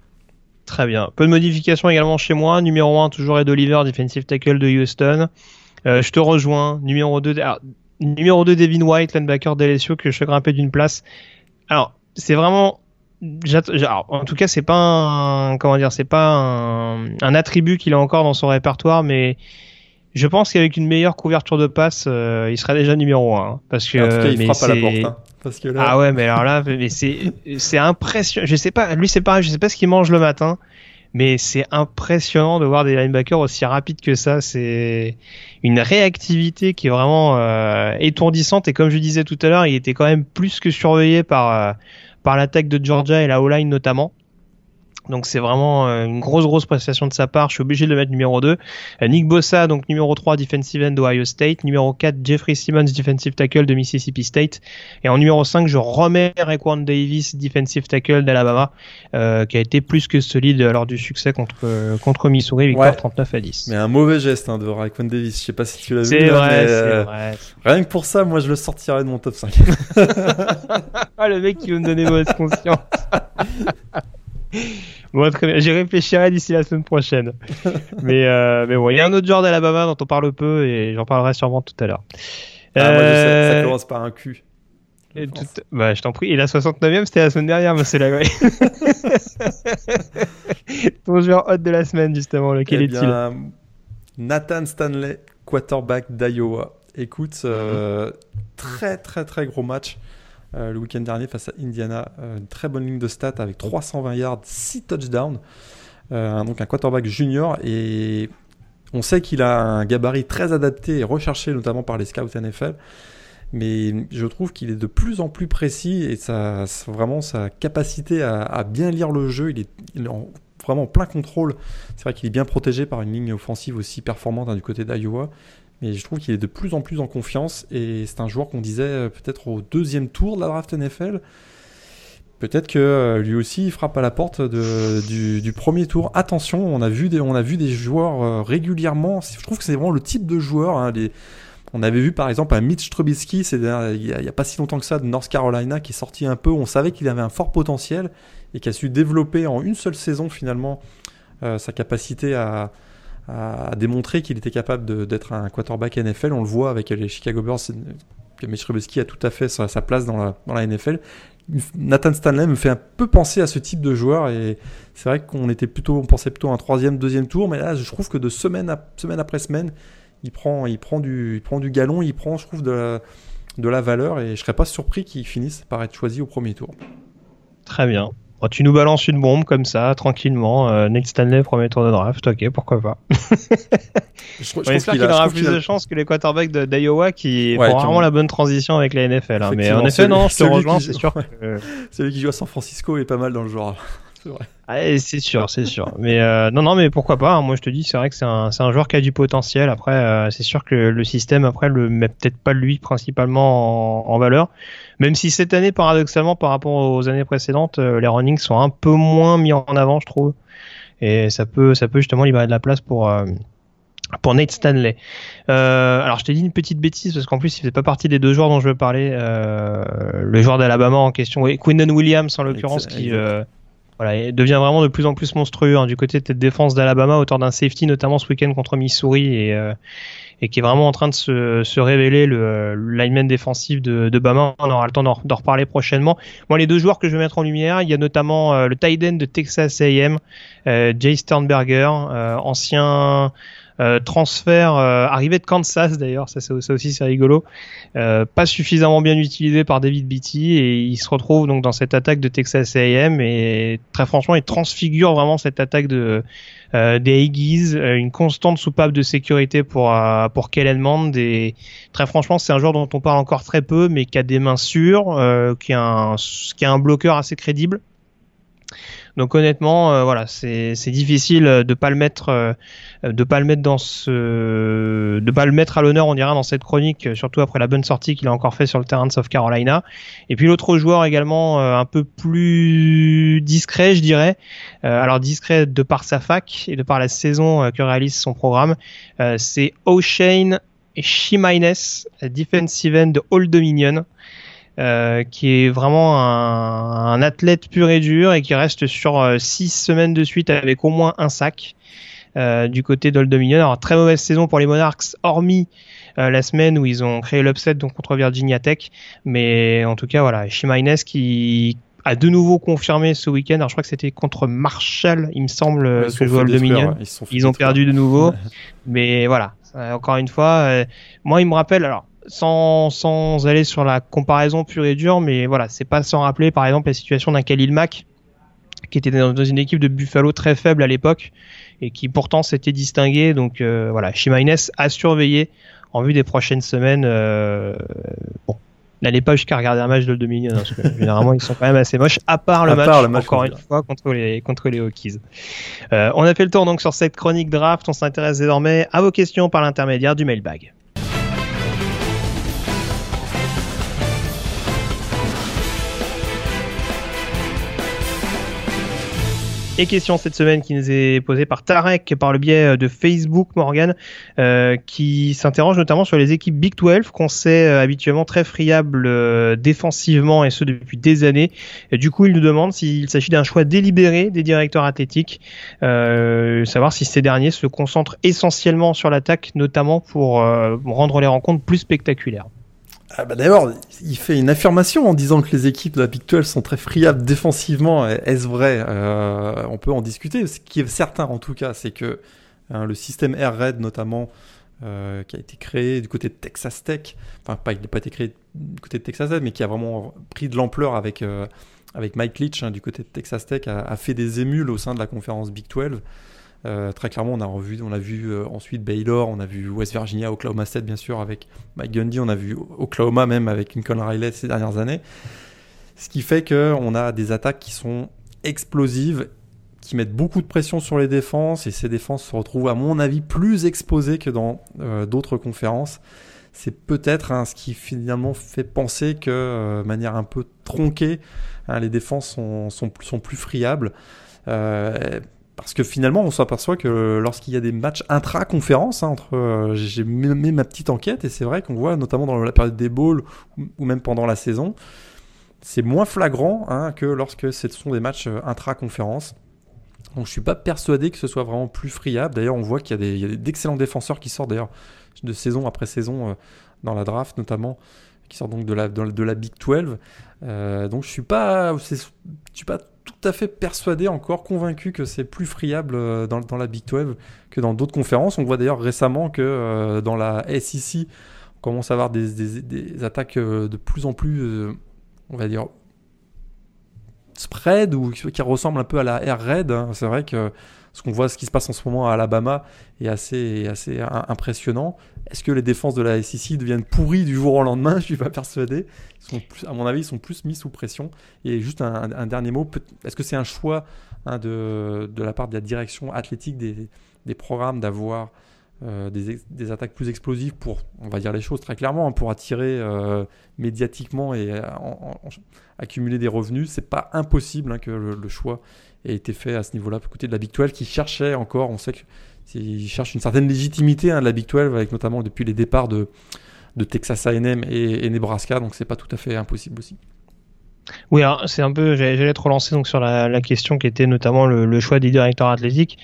Très bien. Peu de modifications également chez moi. Numéro 1, toujours Ed Oliver, defensive tackle de Houston. Euh, je te rejoins. Numéro 2, alors, numéro 2 Devin White, linebacker d'LSU, que je fais grimper d'une place. Alors, c'est vraiment. alors, en tout cas, c'est pas un, comment dire, c'est pas un, un attribut qu'il a encore dans son répertoire, mais je pense qu'avec une meilleure couverture de passe, euh, il serait déjà numéro 1. Parce que, en tout cas, il frappe à la porte. hein, parce que là, ah ouais, mais alors là, mais c'est c'est impressionnant. Je sais pas, lui c'est pareil, je sais pas ce qu'il mange le matin, mais c'est impressionnant de voir des linebackers aussi rapides que ça. C'est une réactivité qui est vraiment euh, étourdissante. Et comme je disais tout à l'heure, il était quand même plus que surveillé par euh, par l'attaque de Georgia et la O-line notamment. Donc c'est vraiment euh, une grosse grosse prestation de sa part. Je suis obligé de le mettre numéro 2. Euh, Nick Bossa, donc numéro 3 defensive end d'Ohio State. Numéro 4 Jeffrey Simmons, defensive tackle de Mississippi State. Et en numéro 5, je remets Raekwon Davis, defensive tackle d'Alabama, euh, qui a été plus que solide lors du succès contre, contre Missouri, victoire Ouais. 39 à 10. mais un mauvais geste hein, de Raekwon Davis. Je sais pas si tu l'as vu. C'est vrai, mais, c'est euh, vrai. Rien que pour ça, moi, je le sortirais de mon top 5. (laughs) Ah, le mec qui veut me donner mauvaise conscience. (laughs) bon, très bien. J'y réfléchirai d'ici la semaine prochaine. (laughs) mais, euh, mais bon, il y a un autre genre d'Alabama dont on parle peu et j'en parlerai sûrement tout à l'heure. Ah, moi, je sais, ça Euh, commence par un cul. Et tout- Bah, je t'en prie. Et la 69e, c'était la semaine dernière, monsieur Lagray. (laughs) Ton joueur hot de la semaine, justement, lequel Eh est-il? bien, Nathan Stanley, quarterback d'Iowa. Écoute, euh, très très très gros match euh, le week-end dernier face à Indiana. Euh, une très bonne ligne de stats avec 320 yards, 6 touchdowns. Euh, donc un quarterback junior et on sait qu'il a un gabarit très adapté et recherché notamment par les scouts NFL. Mais je trouve qu'il est de plus en plus précis et ça, vraiment sa capacité à, bien lire le jeu, il est, est en vraiment plein contrôle c'est vrai qu'il est bien protégé par une ligne offensive aussi performante hein, du côté d'Iowa. Mais je trouve qu'il est de plus en plus en confiance. Et c'est un joueur qu'on disait euh, peut-être au deuxième tour de la draft NFL. Peut-être que euh, lui aussi il frappe à la porte du, premier tour. Attention, on a vu des, on a vu des joueurs euh, régulièrement. Je trouve que c'est vraiment le type de joueur. hein, on avait vu par exemple un Mitch Trubisky, il n'y a, pas si longtemps que ça, de North Carolina, qui est sorti un peu. On savait qu'il avait un fort potentiel et qui a su développer en une seule saison finalement sa capacité à, à démontrer qu'il était capable d'être un quarterback NFL. On le voit avec les Chicago Bears, Mitch Trubisky a tout à fait sa, place dans la, dans la NFL. Nathan Stanley me fait un peu penser à ce type de joueur et c'est vrai qu'on était plutôt, on pensait plutôt à un troisième, deuxième tour, mais là je trouve que de semaine, à- semaine après semaine, il prend, il prend du, il prend du galon, il prend, je trouve, de la, de la valeur et je serais pas surpris qu'il finisse par être choisi au premier tour. Très bien. Tu nous balances une bombe comme ça, tranquillement. Euh, Stanley, premier tour de draft, ok, pourquoi pas. (laughs) je, pense qu'il aura plus de chance que les quarterbacks d'Iowa qui font vraiment la bonne transition avec la NFL. Hein. Mais en effet, non, je te rejoins, c'est sûr. (laughs) Que... Celui qui joue à San Francisco est pas mal dans le genre. C'est sûr, c'est sûr. Mais euh, non, non, mais pourquoi pas hein. Moi, je te dis, c'est vrai que c'est un, un, joueur qui a du potentiel. Après, euh, c'est sûr que le système, après, le met peut-être pas lui principalement en, valeur. Même si cette année, paradoxalement, par rapport aux années précédentes, euh, les runnings sont un peu moins mis en avant, je trouve. Et ça peut, ça peut justement libérer de la place pour pour Nate Stanley. Euh, alors je t'ai dit une petite bêtise parce qu'en plus il fait pas partie des deux joueurs dont je veux parler. Euh, le joueur d'Alabama en question, oui, Quinton Williams en l'occurrence, qui euh, voilà, devient vraiment de plus en plus monstrueux hein, du côté de cette défense d'Alabama, autour d'un safety notamment ce week-end contre Missouri et, euh, et qui est vraiment en train de se, se révéler le, lineman défensif de, de Bama. On aura le temps d'en reparler prochainement. Moi, les deux joueurs que je vais mettre en lumière, il y a notamment euh, le tight end de Texas A&M, euh, Jay Sternberger, ancien euh, transfert euh, arrivé de Kansas d'ailleurs, ça, ça, aussi c'est rigolo. Euh, pas suffisamment bien utilisé par David Beatty et il se retrouve donc dans cette attaque de Texas A&M et très franchement il transfigure vraiment cette attaque de des Aggies, une constante soupape de sécurité pour pour Kellen Mond et très franchement c'est un joueur dont on parle encore très peu mais qui a des mains sûres, qui a un qui a un bloqueur assez crédible. Donc honnêtement, euh, voilà, c'est difficile de pas le mettre, euh, de pas le mettre dans ce, de pas le mettre à l'honneur, on dira dans cette chronique, surtout après la bonne sortie qu'il a encore fait sur le terrain de South Carolina. Et puis l'autre joueur également euh, un peu plus discret, je dirais. alors discret de par sa fac et de par la saison que réalise son programme, c'est O'Shane Shimines, defensive end de Old Dominion. Euh, qui est vraiment un, athlète pur et dur et qui reste sur euh, six semaines de suite avec au moins un sac euh, du côté d'Old Dominion. Alors très mauvaise saison pour les Monarchs, hormis euh, la semaine où ils ont créé l'upset donc contre Virginia Tech, mais en tout cas voilà, Shimines qui a de nouveau confirmé ce week-end. Alors je crois que c'était contre Marshall, il me semble, ouais, que Old Dominion. Ils, ils, ont perdu de nouveau, (laughs) mais voilà. Encore une fois, moi il me rappelle alors sans, sans aller sur la comparaison pure et dure, mais voilà, c'est pas sans rappeler par exemple la situation d'un Khalil Mack qui était dans une équipe de Buffalo très faible à l'époque et qui pourtant s'était distingué. Donc euh, voilà, Shimines a surveillé en vue des prochaines semaines. Euh, bon, n'allez pas jusqu'à regarder un match de Dominion, hein, parce que (laughs) généralement ils sont quand même assez moches, à part le, match, encore une fois, contre les, contre les Hokies. Euh, on a fait le tour donc sur cette chronique draft, on s'intéresse désormais à vos questions par l'intermédiaire du mailbag. Et question cette semaine qui nous est posée par Tarek par le biais euh, de Facebook Morgan, euh, qui s'interroge notamment sur les équipes Big 12 qu'on sait euh, habituellement très friables défensivement et ce depuis des années. Et du coup, il nous demande s'il s'agit d'un choix délibéré des directeurs athlétiques, savoir si ces derniers se concentrent essentiellement sur l'attaque, notamment pour rendre les rencontres plus spectaculaires. Ah bah D'abord, il fait une affirmation en disant que les équipes de la Big 12 sont très friables défensivement. Est-ce vrai? Euh, On peut en discuter. Ce qui est certain en tout cas, c'est que hein, le système Air Red notamment, euh, qui a été créé du côté de Texas Tech, enfin pas, il n'a pas été créé du côté de Texas Tech, mais qui a vraiment pris de l'ampleur avec, euh, avec Mike Leach hein, du côté de Texas Tech, a, a, fait des émules au sein de la conférence Big 12. Euh, très clairement, on a, revu, on a vu euh, ensuite Baylor, on a vu West Virginia, Oklahoma State, bien sûr, avec Mike Gundy, on a vu Oklahoma même avec Lincoln Riley ces dernières années. Ce qui fait qu'on a des attaques qui sont explosives, qui mettent beaucoup de pression sur les défenses, et ces défenses se retrouvent, à mon avis, plus exposées que dans euh, d'autres conférences. C'est peut-être hein, ce qui finalement fait penser que, de manière un peu tronquée, hein, les défenses sont, sont, plus friables. Parce que finalement, on s'aperçoit que lorsqu'il y a des matchs intra-conférence, hein, euh, j'ai mis ma petite enquête et c'est vrai qu'on voit notamment dans la période des bowls ou, même pendant la saison, c'est moins flagrant hein, que lorsque ce sont des matchs euh, intra-conférence. Donc je suis pas persuadé que ce soit vraiment plus friable. D'ailleurs, on voit qu'il y a d'excellents défenseurs qui sortent d'ailleurs de saison après saison euh, dans la draft notamment, qui sortent donc de la, de la Big 12. donc je suis pas, je suis pas tout à fait persuadé encore, convaincu que c'est plus friable euh, dans, dans, la Big 12 que dans d'autres conférences. On voit d'ailleurs récemment que euh, dans la SEC, on commence à avoir des, des, attaques euh, de plus en plus, on va dire, Red ou qui ressemble un peu à la Air Red. Hein. C'est vrai que ce qu'on voit, ce qui se passe en ce moment à Alabama est assez, assez impressionnant. Est-ce que les défenses de la SEC deviennent pourries du jour au lendemain? (laughs) Je suis pas persuadé. À mon avis, ils sont plus mis sous pression. Et juste un, dernier mot, est-ce que c'est un choix hein, de, la part de la direction athlétique des, programmes d'avoir euh, des, attaques plus explosives pour, on va dire les choses très clairement, hein, pour attirer euh, médiatiquement et euh, accumuler des revenus? C'est pas impossible hein, que le, choix ait été fait à ce niveau-là. Côté de la Big 12 qui cherchait encore, on sait qu'ils cherchent une certaine légitimité hein, de la Big 12, avec notamment depuis les départs de, de Texas A&M et, Nebraska, donc c'est pas tout à fait impossible aussi. Oui, c'est un peu, j'allais te relancer donc sur la, question qui était notamment le, le choix des directeurs athlétiques.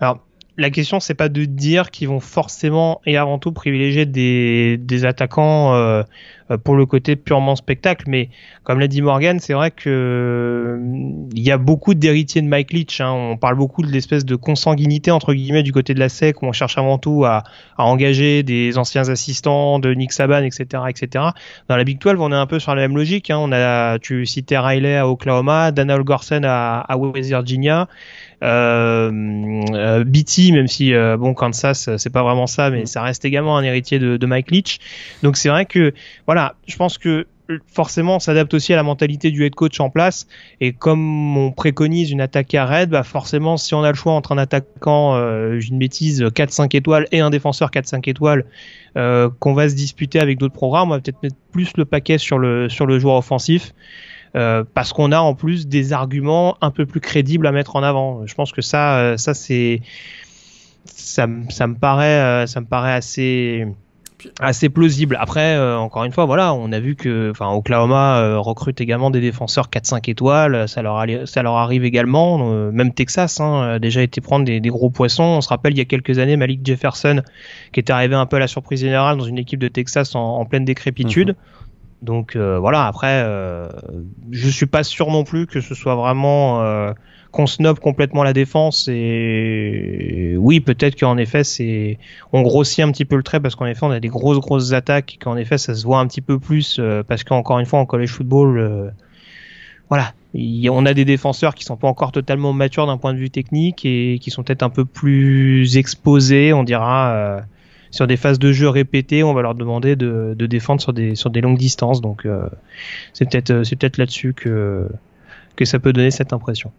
Alors, la question c'est pas de dire qu'ils vont forcément et avant tout privilégier des, des attaquants euh, pour le côté purement spectacle, mais comme l'a dit Morgan, c'est vrai que il y a beaucoup d'héritiers de Mike Leach. Hein. On parle beaucoup de l'espèce de consanguinité entre guillemets du côté de la SEC où on cherche avant tout à, à engager des anciens assistants de Nick Saban, etc., etc. Dans la Big 12, on est un peu sur la même logique. Hein. On a, tu citais Riley à Oklahoma, Daniel Gorsen à, à West Virginia. Euh, euh, BT, même si euh, bon Kansas c'est pas vraiment ça, mais mm. ça reste également un héritier de, de Mike Leach. Donc c'est vrai que voilà, je pense que forcément on s'adapte aussi à la mentalité du head coach en place et comme on préconise une attaque à raid bah forcément si on a le choix entre un attaquant euh, une bêtise 4-5 étoiles et un défenseur 4-5 étoiles euh, qu'on va se disputer avec d'autres programmes on va peut-être mettre plus le paquet sur le sur le joueur offensif euh, parce qu'on a en plus des arguments un peu plus crédibles à mettre en avant. Je pense que ça, euh, ça c'est, ça, me paraît, euh, ça me paraît assez assez plausible. Après, encore une fois, voilà, on a vu que, enfin, Oklahoma recrute également des défenseurs 4-5 étoiles. Ça leur, arrive également. même Texas hein, a déjà été prendre des, gros poissons. On se rappelle il y a quelques années Malik Jefferson, qui est arrivé un peu à la surprise générale dans une équipe de Texas en, pleine décrépitude. Mhm. Donc euh, voilà, après, euh, je suis pas sûr non plus que ce soit vraiment euh, qu'on snob complètement la défense. Et oui, peut-être qu'en effet, c'est on grossit un petit peu le trait parce qu'en effet, on a des grosses grosses attaques qu'en effet, ça se voit un petit peu plus parce qu'encore une fois, en college football, voilà, on a des défenseurs qui sont pas encore totalement matures d'un point de vue technique et qui sont peut-être un peu plus exposés, on dira sur des phases de jeu répétées, on va leur demander de, défendre sur des, longues distances. Donc euh, c'est peut-être euh, peut-être là-dessus que, ça peut donner cette impression.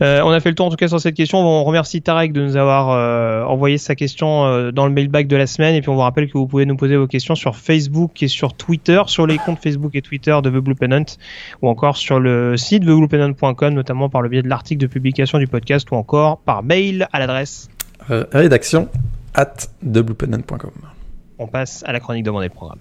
Euh, on a fait le tour en tout cas sur cette question. On remercie Tarek de nous avoir envoyé sa question dans le mailbag de la semaine. Et puis on vous rappelle que vous pouvez nous poser vos questions sur Facebook et sur Twitter, sur les comptes Facebook et Twitter de The Blue Pennant, ou encore sur le site thebluepennant.com, notamment par le biais de l'article de publication du podcast, ou encore par mail à l'adresse rédaction On passe à la chronique demandée programme.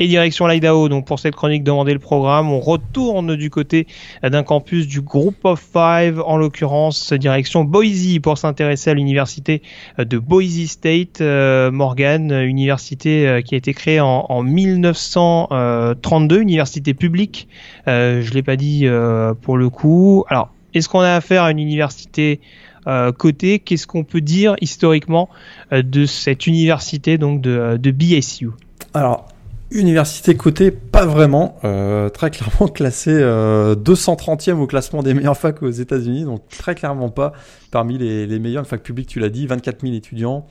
Et direction l'Idaho. Donc pour cette chronique demander le programme, on retourne du côté d'un campus du Group of Five, en l'occurrence direction Boise pour s'intéresser à l'université de Boise State, euh, Morgan, université euh, qui a été créée en, en 1932, université publique. Euh, je l'ai pas dit euh, pour le coup. Alors est-ce qu'on a affaire à une université euh, cotée? Qu'est-ce qu'on peut dire historiquement de cette université donc de, de BSU Alors, Université cotée, pas vraiment. Euh, très clairement (laughs) classé euh, 230e au classement des meilleures facs aux États-Unis, donc très clairement pas parmi les, meilleures. Une fac publique, tu l'as dit, 24 000 étudiants.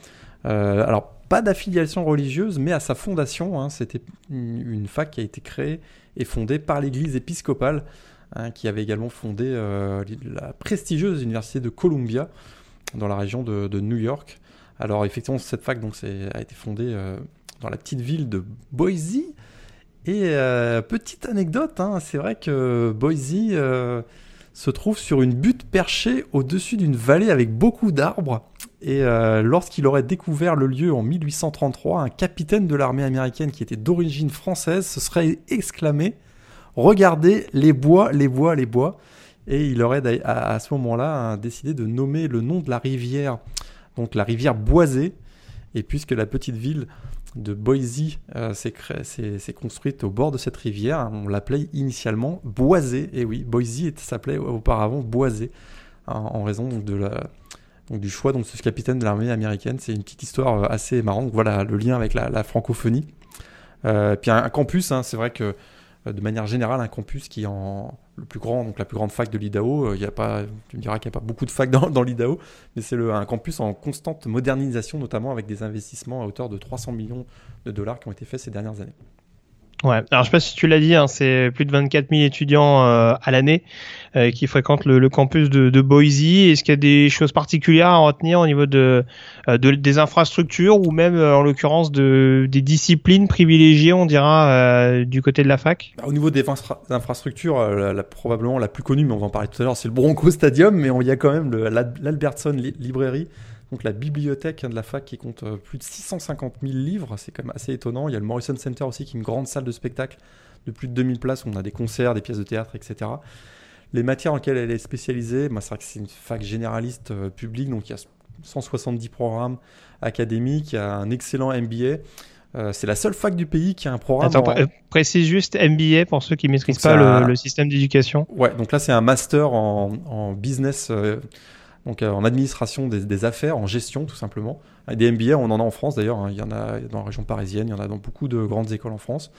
Euh, alors, pas d'affiliation religieuse, mais à sa fondation, hein, c'était une, fac qui a été créée et fondée par l'Église épiscopale, hein, qui avait également fondé la prestigieuse Université de Columbia, dans la région de, New York. Alors, effectivement, cette fac donc, a été fondée dans la petite ville de Boise. Et euh, petite anecdote, hein, c'est vrai que Boise euh, se trouve sur une butte perchée au-dessus d'une vallée avec beaucoup d'arbres. Et euh, lorsqu'il aurait découvert le lieu en 1833, un capitaine de l'armée américaine qui était d'origine française se serait exclamé Regardez les bois, les bois, les bois. Et il aurait à, ce moment-là hein, décidé de nommer le nom de la rivière, donc la rivière Boisée. Et puisque la petite ville de Boise euh, s'est construite au bord de cette rivière. On l'appelait initialement Boisé. Et oui, Boise s'appelait auparavant Boisé, en, raison de la, du choix donc ce capitaine de l'armée américaine. C'est une petite histoire assez marrante. Voilà le lien avec la, francophonie. puis un, campus, hein, c'est vrai que de manière générale un campus qui est en le plus grand, donc la plus grande fac de l'IDAO. Il y a pas, tu me diras qu'il n'y a pas beaucoup de facs dans, dans l'IDAO, mais c'est un campus en constante modernisation, notamment avec des investissements à hauteur de 300 millions de dollars qui ont été faits ces dernières années. Ouais, alors je sais pas si tu l'as dit, hein, c'est plus de 24 000 étudiants euh, à l'année euh, qui fréquentent le, campus de, de Boise. Est-ce qu'il y a des choses particulières à retenir au niveau de, euh, de des infrastructures ou même en l'occurrence de, des disciplines privilégiées, on dira, du côté de la fac? Bah, Au niveau des infrastructures, la, probablement la plus connue, mais on va en parler tout à l'heure, c'est le Bronco Stadium, mais il y a quand même l'Albertson Library donc la bibliothèque de la fac qui compte euh, plus de 650 000 livres, c'est quand même assez étonnant. Il y a le Morrison Center aussi qui est une grande salle de spectacle de plus de 2000 places où on a des concerts, des pièces de théâtre, etc. Les matières en lesquelles elle est spécialisée, bah, c'est vrai que c'est une fac généraliste euh, publique, donc il y a 170 programmes académiques, il y a un excellent MBA. Euh, c'est la seule fac du pays qui a un programme. Attends, précise juste MBA pour ceux qui ne maîtrisent pas le, système d'éducation. Ouais, donc là c'est un master en, business donc euh, en administration des, affaires, en gestion tout simplement. Des MBA, on en a en France d'ailleurs, hein. il y en a dans la région parisienne, il y en a dans beaucoup de grandes écoles en France.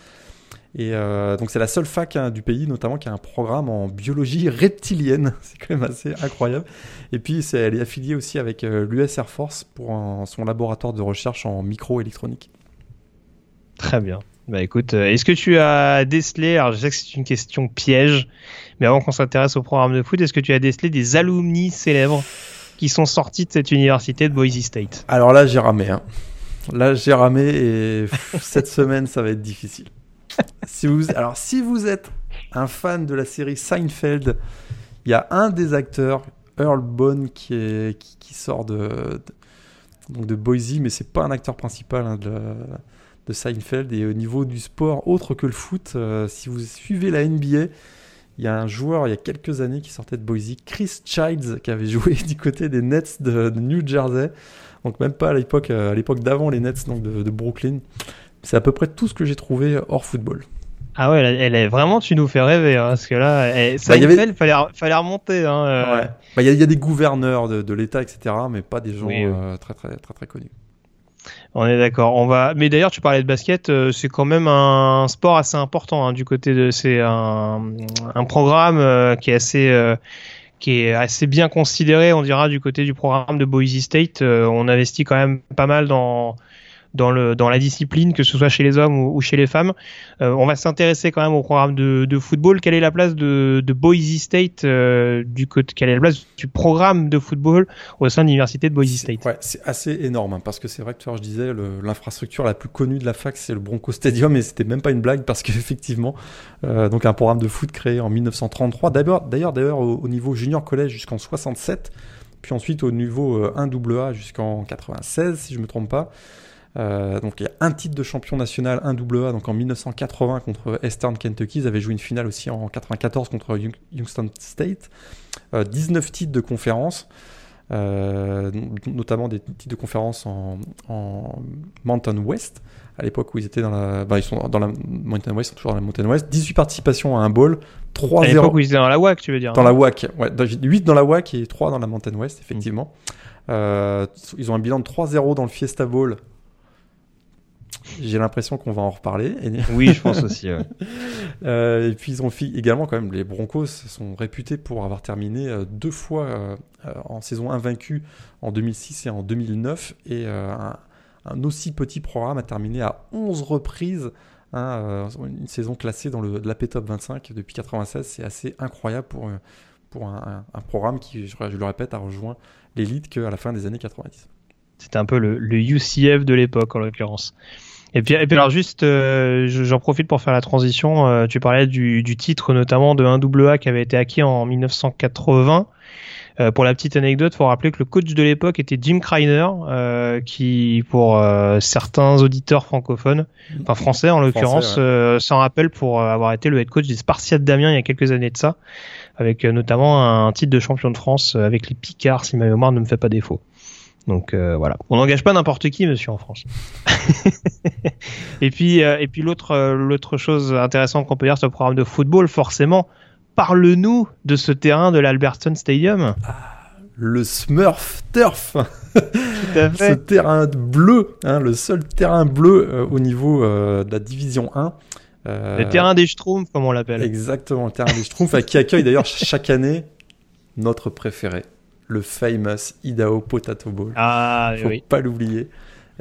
Et euh, donc c'est la seule fac hein, du pays notamment qui a un programme en biologie reptilienne, (laughs) c'est quand même assez incroyable. Et puis elle est affiliée aussi avec euh, l'US Air Force pour son laboratoire de recherche en microélectronique. Très bien. Bah écoute, est-ce que tu as décelé, alors je sais que c'est une question piège, mais avant qu'on s'intéresse au programme de foot, est-ce que tu as décelé des alumni célèbres qui sont sortis de cette université de Boise State? Alors là, j'ai ramé. Hein. Là, j'ai ramé et cette (laughs) semaine, ça va être difficile. Alors, si vous êtes un fan de la série Seinfeld, il y a un des acteurs, Earl Bone, qui, sort de, donc de Boise, mais c'est pas un acteur principal hein, de, Seinfeld. Et au niveau du sport, autre que le foot, euh, si vous suivez la NBA, il y a un joueur il y a quelques années qui sortait de Boise, Chris Childs, qui avait (laughs) joué du côté des Nets de, New Jersey. Donc même pas à l'époque, euh, à l'époque d'avant les Nets donc de, Brooklyn. C'est à peu près tout ce que j'ai trouvé hors football. Ah ouais, elle est vraiment, tu nous fais rêver, hein, parce que là, ça bah, avait... fallait, fallait remonter. Hein, euh. ouais. Bah, il y, a des gouverneurs de, l'État, etc., mais pas des gens euh, très, très, très, très connus. On est d'accord. On va. Mais d'ailleurs, tu parlais de basket. Euh, c'est quand même un sport assez important hein, du côté de. C'est un, programme euh, qui est assez. Euh, qui est assez bien considéré, on dira, du côté du programme de Boise State. on investit quand même pas mal dans dans, le, dans la discipline, que ce soit chez les hommes ou, chez les femmes. Euh, on va s'intéresser quand même au programme de, de, football. Quelle est la place de, de Boise State euh, du côté, Quelle est la place du programme de football au sein de l'université de Boise State? Ouais, c'est assez énorme hein, parce que c'est vrai que tu vois, je disais l'infrastructure la plus connue de la fac, c'est le Bronco Stadium et c'était même pas une blague parce qu'effectivement, (laughs) euh, donc un programme de foot créé en 1933. D'ailleurs, d'ailleurs, d'ailleurs au, au niveau junior collège jusqu'en 67 puis ensuite au niveau 1AA jusqu'en 96 si je me trompe pas. Euh, donc il y a un titre de champion national, un double A, donc en 1980 contre Eastern Kentucky. Ils avaient joué une finale aussi en 94 contre Youngstown State. 19 euh, titres de conférence. Euh, notamment des titres de conférence en, Mountain West, à l'époque où ils étaient dans la. Bah, ils sont dans la Mountain West, ils sont toujours dans la Mountain West. 18 participations à un bowl, 3-0. À l'époque où ils étaient dans la WAC, tu veux dire Dans la WAC, ouais. 8 dans la WAC et 3 dans la Mountain West, effectivement. ils ont un bilan de 3-0 dans le Fiesta Bowl j'ai l'impression qu'on va en reparler. (laughs) Oui, je pense aussi. Euh, et puis ils ont fait également quand même les Broncos sont réputés pour avoir terminé euh, deux fois euh, en saison invaincue en 2006 et en 2009 et un, aussi petit programme a terminé à 11 reprises hein, une saison classée dans le l'AP Top 25 depuis 96. C'est assez incroyable pour pour un, programme qui, je, je, le répète, a rejoint l'élite qu'à la fin des années 90. C'était un peu le, le UCF de l'époque en l'occurrence. Et puis, et puis alors juste, euh, j'en profite pour faire la transition. Euh, tu parlais du, du, titre notamment de 1AA qui avait été acquis en 1980. Euh, pour la petite anecdote, faut rappeler que le coach de l'époque était Jim Kreiner, euh, qui pour euh, certains auditeurs francophones, enfin français en l'occurrence, s'en rappelle pour avoir été le head coach des Spartiates d'Amiens il y a quelques années de ça, avec notamment un titre de champion de France avec les Picards, si ma mémoire ne me fait pas défaut. Donc euh, voilà, on n'engage pas n'importe qui, monsieur, en France. (laughs) et puis, euh, et puis l'autre, euh, l'autre chose intéressante qu'on peut dire sur le programme de football, forcément, parle-nous de ce terrain de l'Alberton Stadium. Ah, le Smurf Turf. Tout à (laughs) Ce terrain bleu, hein, le seul terrain bleu au niveau de la division 1. Euh, Le terrain des Schtroumpfs, comme on l'appelle. Exactement, le terrain des Schtroumpfs, qui accueille d'ailleurs ch- chaque année notre préféré, le famous Idaho Potato Bowl. Ah Faut oui. pas l'oublier.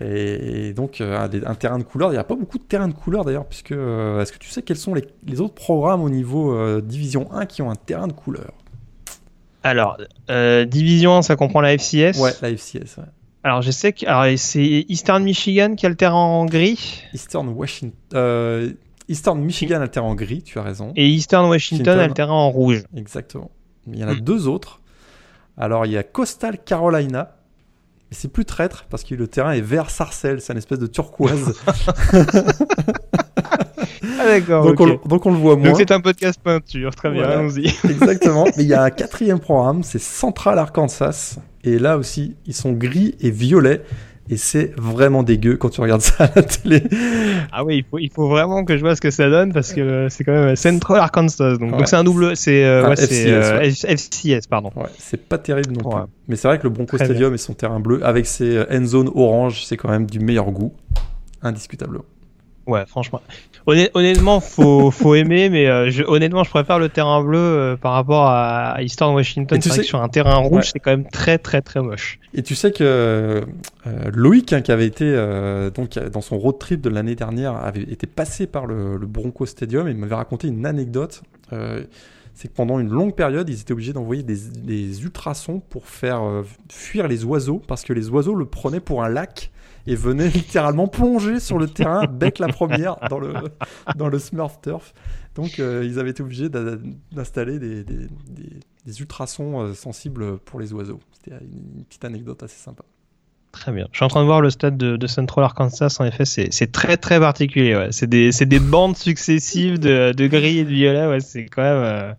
Et, donc euh, un, terrain de couleur, il n'y a pas beaucoup de terrains de couleur d'ailleurs, puisque euh, est-ce que tu sais quels sont les, les autres programmes au niveau euh, Division 1 qui ont un terrain de couleur Alors, euh, Division 1, ça comprend la FCS. Ouais, la FCS. ouais. Alors, je sais que alors, c'est Eastern Michigan qui a le terrain en gris? Eastern Washington, euh, Eastern Michigan a le terrain en gris, tu as raison. et Eastern Washington a Washington. le terrain en rouge. Exactement. Il y en a Hmm. deux autres. Alors il y a Coastal Carolina. Mais c'est plus traître parce que le terrain est vert sarcelle, c'est une espèce de turquoise. (laughs) Ah d'accord. donc, on, le- donc on le voit moins. Donc c'est un podcast peinture, très bien, Voilà. allons-y. (laughs) Exactement. Mais il y a un quatrième programme, c'est Central Arkansas. Et là aussi, ils sont gris et violets. Et c'est vraiment dégueu quand tu regardes (laughs) ça à la télé. Ah oui, il faut, il faut vraiment que je vois ce que ça donne parce que c'est quand même Central Arkansas. Donc Ouais. c'est un double, c'est euh, Ah, ouais, FCS, euh. F- FCS, pardon. Ouais, c'est pas terrible non plus. Mais c'est vrai que le Bronco Très Stadium et son terrain bleu, avec ses euh, end zones orange, c'est quand même du meilleur goût. Indiscutablement. Ouais, franchement. Honn- honnêtement, faut, faut aimer, mais euh, je, honnêtement, je préfère le terrain bleu euh, par rapport à Eastern Washington. Et tu sais- que sur un terrain rouge, Ouais. c'est quand même très, très, très moche. Et tu sais que euh, Loïc, hein, qui avait été donc dans son road trip de l'année dernière, avait été passé par le, le Bronco Stadium et il m'avait raconté une anecdote. C'est que pendant une longue période, ils étaient obligés d'envoyer des, des ultrasons pour faire fuir les oiseaux parce que les oiseaux le prenaient pour un lac et venaient littéralement plonger sur le terrain bec la première dans le dans le Smurf Turf. Donc euh, ils avaient été obligés d'installer des, des, des- des ultrasons euh, sensibles pour les oiseaux. C'était une, une petite anecdote assez sympa. Très bien. Je suis en train de voir le stade de, de Central Arkansas. En effet, c'est très, très particulier. Ouais. C'est des, des bandes successives de, de gris et de violet. Ouais, c'est quand même. euh,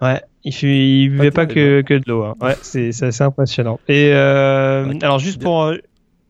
Ouais, il ne buvait pas que, terrible. que de l'eau. hein. Ouais, c'est c'est assez impressionnant. Et euh, alors, juste pour.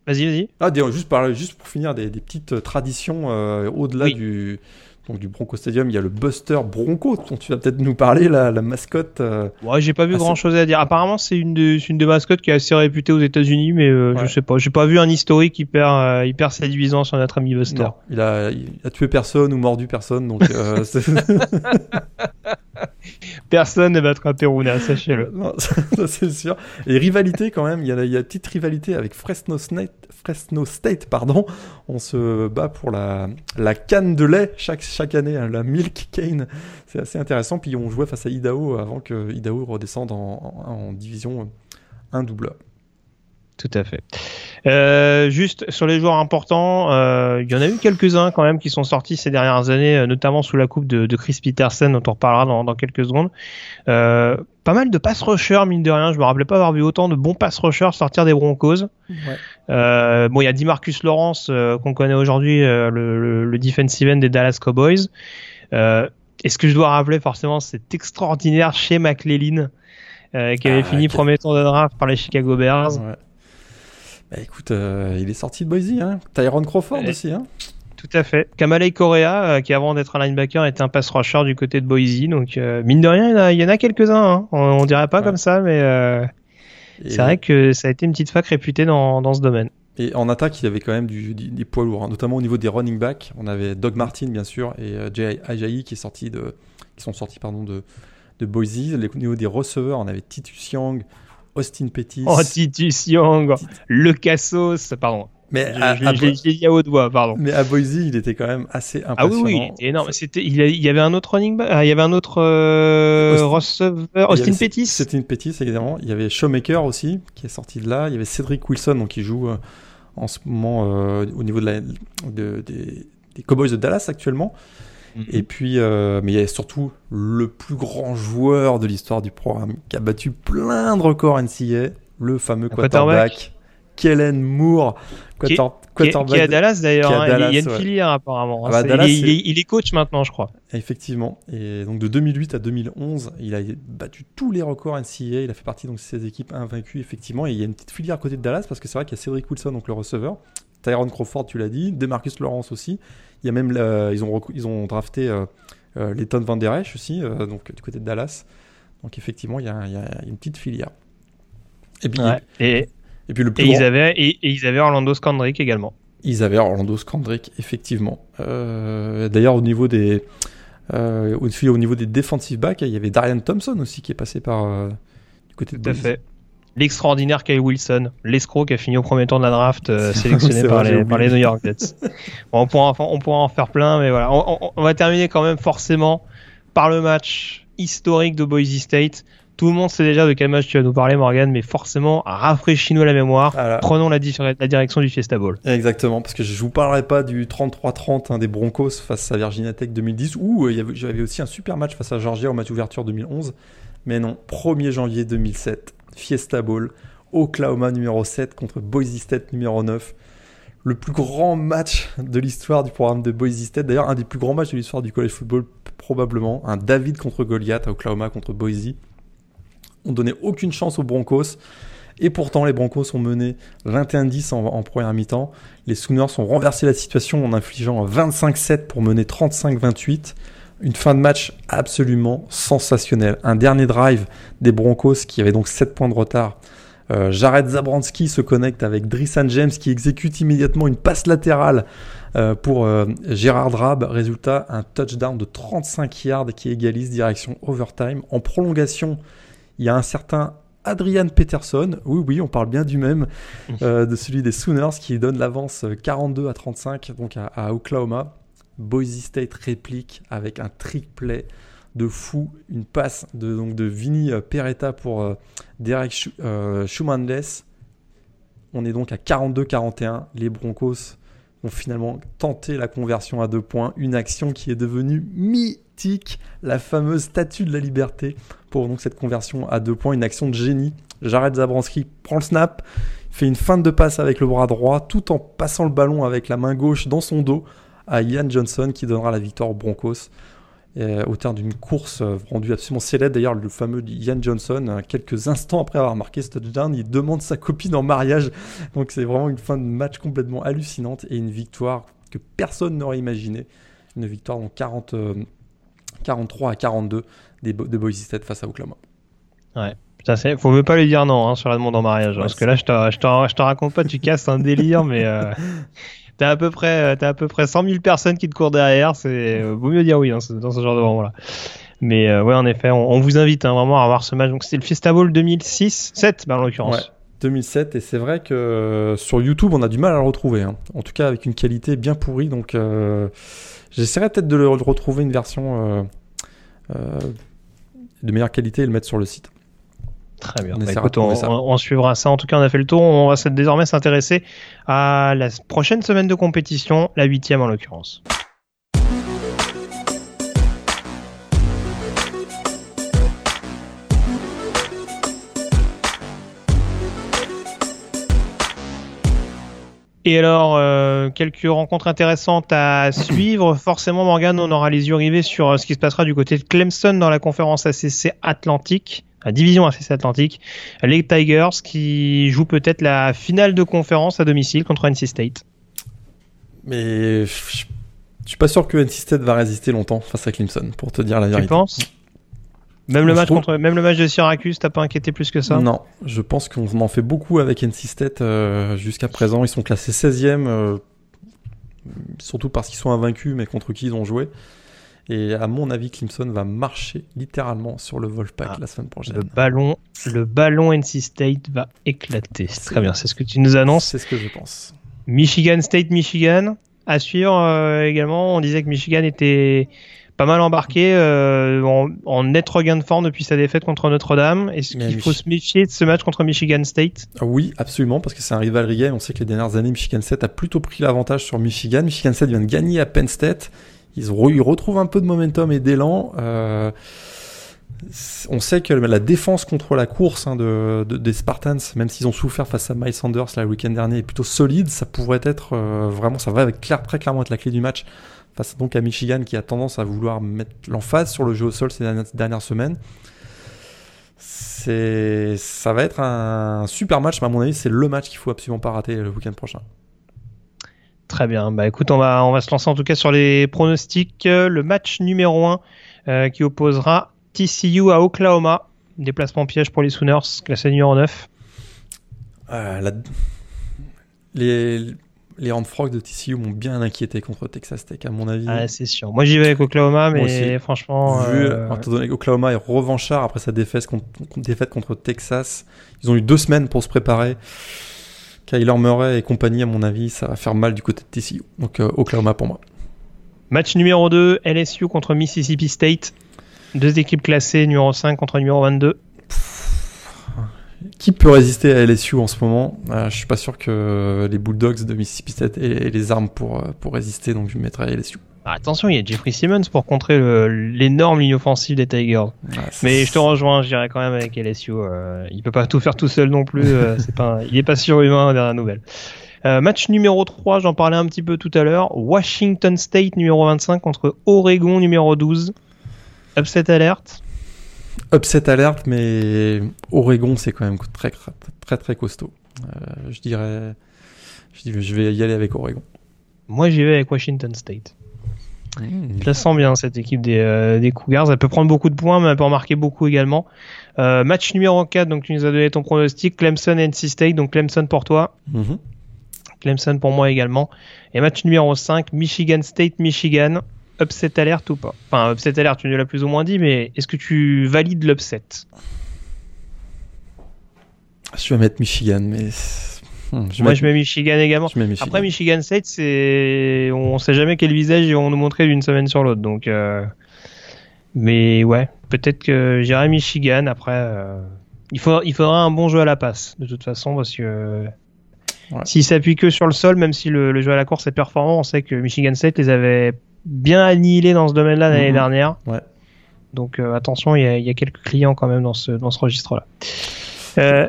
Vas-y, vas-y. Ah, des- juste, par- juste pour finir, des, des petites euh, traditions euh, au-delà Oui. du, donc, du Bronco Stadium, il y a le Buster Bronco dont tu vas peut-être nous parler, la, la mascotte. euh, Ouais, j'ai pas vu Ah, grand chose à dire. Apparemment, c'est une, de- une des mascottes qui est assez réputée aux États-Unis, mais euh, Ouais. je sais pas. J'ai pas vu un historique hyper, hyper séduisant sur notre ami Buster. non, il, a, il a tué personne ou mordu personne, donc (laughs) (laughs) (laughs) (laughs) Personne ne battra Peruna, sachez-le. (laughs) Ça, c'est sûr. Et rivalité quand même, il y a, il petite rivalité avec Fresno State, Fresno State pardon. On se bat pour la, la canne de lait chaque, chaque année, hein, la Milk Cane. C'est assez intéressant. Puis on jouait face à Idaho avant que Idaho redescende en, en, division 1 double A. Tout à fait. Euh, juste sur les joueurs importants, euh, il y en a eu quelques-uns quand même qui sont sortis ces dernières années, euh, notamment sous la coupe de, de Chris Peterson, dont on reparlera dans, dans quelques secondes. Euh, pas mal de pass rushers, mine de rien. Je me rappelais pas avoir vu autant de bons pass rushers sortir des Broncos. Euh, bon, il y a Dimarcus Lawrence euh, qu'on connaît aujourd'hui, euh, le, le, le defensive end des Dallas Cowboys. Euh, et ce que je dois rappeler forcément, c'est extraordinaire chez McLean, euh, qui avait Ah, fini premier tour de draft par les Chicago Bears? Ouais. Bah, écoute, euh, il est sorti de Boise, hein. Tyrone Crawford aussi, hein. Tout à fait. Kamalei Correa, euh, qui avant d'être un linebacker était un pass rusher du côté de Boise. Donc, euh, mine de rien, il y en a, quelques-uns. Hein. On, on dirait pas Ouais. comme ça, mais c'est vrai que ça a été une petite fac réputée dans, dans ce domaine. Et en attaque, il y avait quand même du, du- des poids lourds, hein, notamment au niveau des running backs. On avait Doug Martin, bien sûr, et Jay Ajayi qui, est sorti de, qui sont sortis pardon, de, de Boise. Les- Au niveau des receveurs, on avait Titus Young, Austin Pettis. Oh, Titus Young, le Cassos, pardon. mais, Je, à, je- je pardon. mais à Boise, il était quand même assez Ah oui, impressionnant. oui, il énorme. C'était, il, y a- il y avait un autre running back, ah, il y avait un autre euh, Austin- receveur, Austin avait- Pettis. C'était une Pettis, évidemment. Il y avait Showmaker aussi, qui est sorti de là. Il y avait Cedric Wilson, donc, qui joue euh, en ce moment euh, au niveau de la, de- des, des Cowboys de Dallas actuellement. Mhm. Et puis, euh, mais il y a surtout le plus grand joueur de l'histoire du programme qui a battu plein de records NCA, le fameux quarterback. quarterback, Kellen Moore, quarter- Qui quarterback qui est à Dallas d'ailleurs. hein. Il y a- une ouais. filière apparemment. hein. Ah bah, Dallas, il, est, il est- il est coach maintenant, je crois. Effectivement. Et donc de 2008 à 2011, il a battu tous les records NCAA. Il a fait partie donc de ces équipes invaincues effectivement. Et il y a une petite filière à côté de Dallas parce que c'est vrai qu'il y a Cedric Wilson donc le receveur, Tyrone Crawford tu l'as dit, Demarcus Lawrence aussi. Il y a même la- ils ont ils ont drafté euh, euh, Leighton Van Der Esch aussi euh, donc du côté de Dallas. Donc effectivement il y a, il y a une petite filière. Et puis, Ouais. Et, et puis le plus et, grand- ils avaient, et, et ils avaient Orlando Scandrick également. Ils avaient Orlando Scandrick, effectivement. Euh, D'ailleurs, au niveau des euh, aussi au niveau des defensive backs, il y avait Darian Thompson aussi qui est passé par euh, du côté de Tout à fait. L'extraordinaire Kyle Wilson, l'escroc qui a fini au premier tour de la draft, euh, sélectionné par, vrai, les, par les oublié. New York Jets. (laughs) Bon, on, pourra, en- on pourra en faire plein, mais voilà. On, on- on va terminer quand même forcément par le match historique de Boise State. Tout le monde sait déjà de quel match tu vas nous parler, Morgan, mais forcément, rafraîchis-nous la mémoire. Voilà. Prenons la, direction du Fiesta Bowl. Exactement, parce que je vous parlerai pas du 33-30 hein, des Broncos face à Virginia Tech 2010, où euh, il y avait- j'avais aussi un super match face à Georgia au match ouverture 2011. Mais non, 1er janvier 2007, Fiesta Bowl, Oklahoma numéro 7 contre Boise State numéro 9. Le plus grand match de l'histoire du programme de Boise State, d'ailleurs un des plus grands matchs de l'histoire du college football probablement, un David contre Goliath à Oklahoma contre Boise. On donnait aucune chance aux Broncos. Et pourtant, les Broncos ont mené 21-10 en, en première mi-temps. Les Sooners ont renversé la situation en infligeant un 25-7 pour mener 35-28. Une fin de match absolument sensationnelle. Un dernier drive des Broncos qui avait donc 7 points de retard. Euh, Jared Zabransky se connecte avec Drissan James qui exécute immédiatement une passe latérale euh, pour euh, Gérard Drab. Résultat, un touchdown de 35 yards qui égalise direction overtime. En prolongation, il y a un certain Adrian Peterson, oui oui, on parle bien du même, euh, de celui des Sooners qui donne l'avance euh, 42 à 35 donc à, à Oklahoma. Boise State réplique avec un trick play de fou, une passe de, donc euh, Peretta pour euh, Derek Schu- euh. On est donc à 42-41. Les Broncos ont finalement tenté la conversion à deux points, une action qui est devenue mythique, la fameuse statue de la liberté pour donc cette conversion à deux points, une action de génie. Jared Zabransky prend le snap, fait une feinte de passe avec le bras droit, tout en passant le ballon avec la main gauche dans son dos à Ian Johnson qui donnera la victoire aux Broncos. euh, au terme d'une course euh, rendue absolument célèbre. D'ailleurs, le fameux Ian Johnson, euh, quelques instants après avoir marqué ce touchdown, il demande sa copine en mariage. Donc c'est vraiment une fin de match complètement hallucinante et une victoire que personne n'aurait imaginé. Une victoire donc 40, euh, 43 à 42 des, de Boise State face à Oklahoma. Putain, c'est, faut même pas lui dire non hein, sur la demande en mariage. hein, Ouais, parce que là, je te, je, te, je te raconte pas, tu casses un délire, mais euh, (laughs) t'as à peu près, euh, t'as à peu près 100 000 personnes qui te courent derrière. C'est euh, vaut mieux dire oui hein, dans ce genre de moment-là. Mais euh, ouais, en effet, on, vous invite hein, vraiment à voir ce match. Donc c'était le Fiesta Bowl 2006, 7 bah, en l'occurrence. Ouais. 2007 et c'est vrai que sur YouTube on a du mal à le retrouver hein. en tout cas avec une qualité bien pourrie donc j'essaierai peut-être de le retrouver une version de meilleure qualité et le mettre sur le site Très bien. On Bah, écoute, on, suivra ça. En tout cas, on a fait le tour. On va désormais s'intéresser à la prochaine semaine de compétition, la huitième en l'occurrence. Et alors, euh, quelques rencontres intéressantes à suivre. Forcément, Morgan, on aura les yeux rivés sur euh, ce qui se passera du côté de Clemson dans la conférence ACC Atlantique, la division ACC Atlantique. Les Tigers qui jouent peut-être la finale de conférence à domicile contre NC State. mais je suis pas sûr que NC State va résister longtemps face à Clemson pour te dire la Tu vérité penses? Même le, match trouve- contre, même le match de Syracuse, t'as pas inquiété plus que ça? Non, je pense qu'on en fait beaucoup avec NC State euh, jusqu'à présent. Ils sont classés 16e, euh, surtout parce qu'ils sont invaincus, mais contre qui ils ont joué. Et à mon avis, Clemson va marcher littéralement sur le Wolfpack Ah, la semaine prochaine. Le ballon, le ballon NC State va éclater. C'est très bien, c'est ce que tu nous annonces. C'est ce que je pense. Michigan State, Michigan. À suivre euh, également, on disait que Michigan était pas mal embarqué euh, en, en net regain de forme depuis sa défaite contre Notre-Dame. Est-ce qu'il Mich- faut se méfier de ce match contre Michigan State? Oui, absolument, parce que c'est un rivalry game. On sait que les dernières années, Michigan State a plutôt pris l'avantage sur Michigan. Michigan State vient de gagner à Penn State. Ils, re- ils retrouvent un peu de momentum et d'élan. Euh, on sait que la défense contre la course hein, de, de- des Spartans, même s'ils ont souffert face à Miles Sanders le week-end dernier, est plutôt solide. Ça pourrait être euh, vraiment, ça va très clairement être la clé du match face donc à Michigan qui a tendance à vouloir mettre l'emphase sur le jeu au sol ces dernières, semaines. Ça va être un super match, mais à mon avis, c'est le match qu'il faut absolument pas rater le week-end prochain. Très bien. Bah écoute, on va, on va se lancer en tout cas sur les pronostics. Euh, Le match numéro 1 qui opposera TCU à Oklahoma. Déplacement piège pour les Sooners, classé numéro 9. euh, la- les, les Frogs de TCU m'ont bien inquiété contre Texas Tech, à mon avis. Ah, c'est sûr. Moi, j'y vais avec Oklahoma, mais franchement, Vu, euh, donné qu'Oklahoma est revanchard après sa défaite contre, contre- défaite contre Texas, ils ont eu deux semaines pour se préparer. Kyler Murray et compagnie, à mon avis, ça va faire mal du côté de TCU. Donc euh, Oklahoma pour moi. match numéro 2, LSU contre Mississippi State. Deux équipes classées, numéro 5 contre numéro 22. Qui peut résister à LSU en ce moment? Euh, Je suis pas sûr que les Bulldogs de Mississippi State aient, aient les armes pour, euh, pour résister, donc je mettrai LSU. Ah, attention, il y a Jeffrey Simmons pour contrer l'énorme ligne offensive des Tigers. Mais je te rejoins, je dirais quand même avec LSU. euh, il peut pas tout faire tout seul non plus. euh, pas, il est pas surhumain dernière nouvelle. Euh, match numéro 3, j'en parlais un petit peu tout à l'heure. Washington State numéro 25 contre Oregon numéro 12. Upset alerte. Upset alerte, mais Oregon, c'est quand même très, très, très, très costaud. Euh, je dirais. Je vais y aller avec Oregon. Moi j'y vais avec Washington State. Mmh. Je la sens bien cette équipe des, euh, des Cougars. Elle peut prendre beaucoup de points, mais elle peut en marquer beaucoup également. Euh, match numéro 4, donc tu nous as donné ton pronostic. Clemson NC State, donc Clemson pour toi. Mhm. Clemson pour moi également. Et match numéro 5, Michigan State, Michigan. Upset alerte ou pas? Enfin, upset alerte, tu nous l'as plus ou moins dit, mais est-ce que tu valides l'upset? Je vais mettre Michigan, mais. Hmm, je Moi, mets- je mets Michigan également. je mets Michigan. Après, Michigan State, c'est. On sait jamais quel visage ils vont nous montrer d'une semaine sur l'autre. Donc. euh, Mais ouais, peut-être que j'irai Michigan. Après, euh, il, faut... il faudra un bon jeu à la passe, de toute façon, parce que. Ouais. S'ils s'appuient que sur le sol, même si le, le jeu à la course est performant, on sait que Michigan State les avait bien annihilés dans ce domaine-là l'année Mhm. dernière. Ouais. Donc euh, attention, il y, a, il y a quelques clients quand même dans ce, dans ce registre-là. Euh,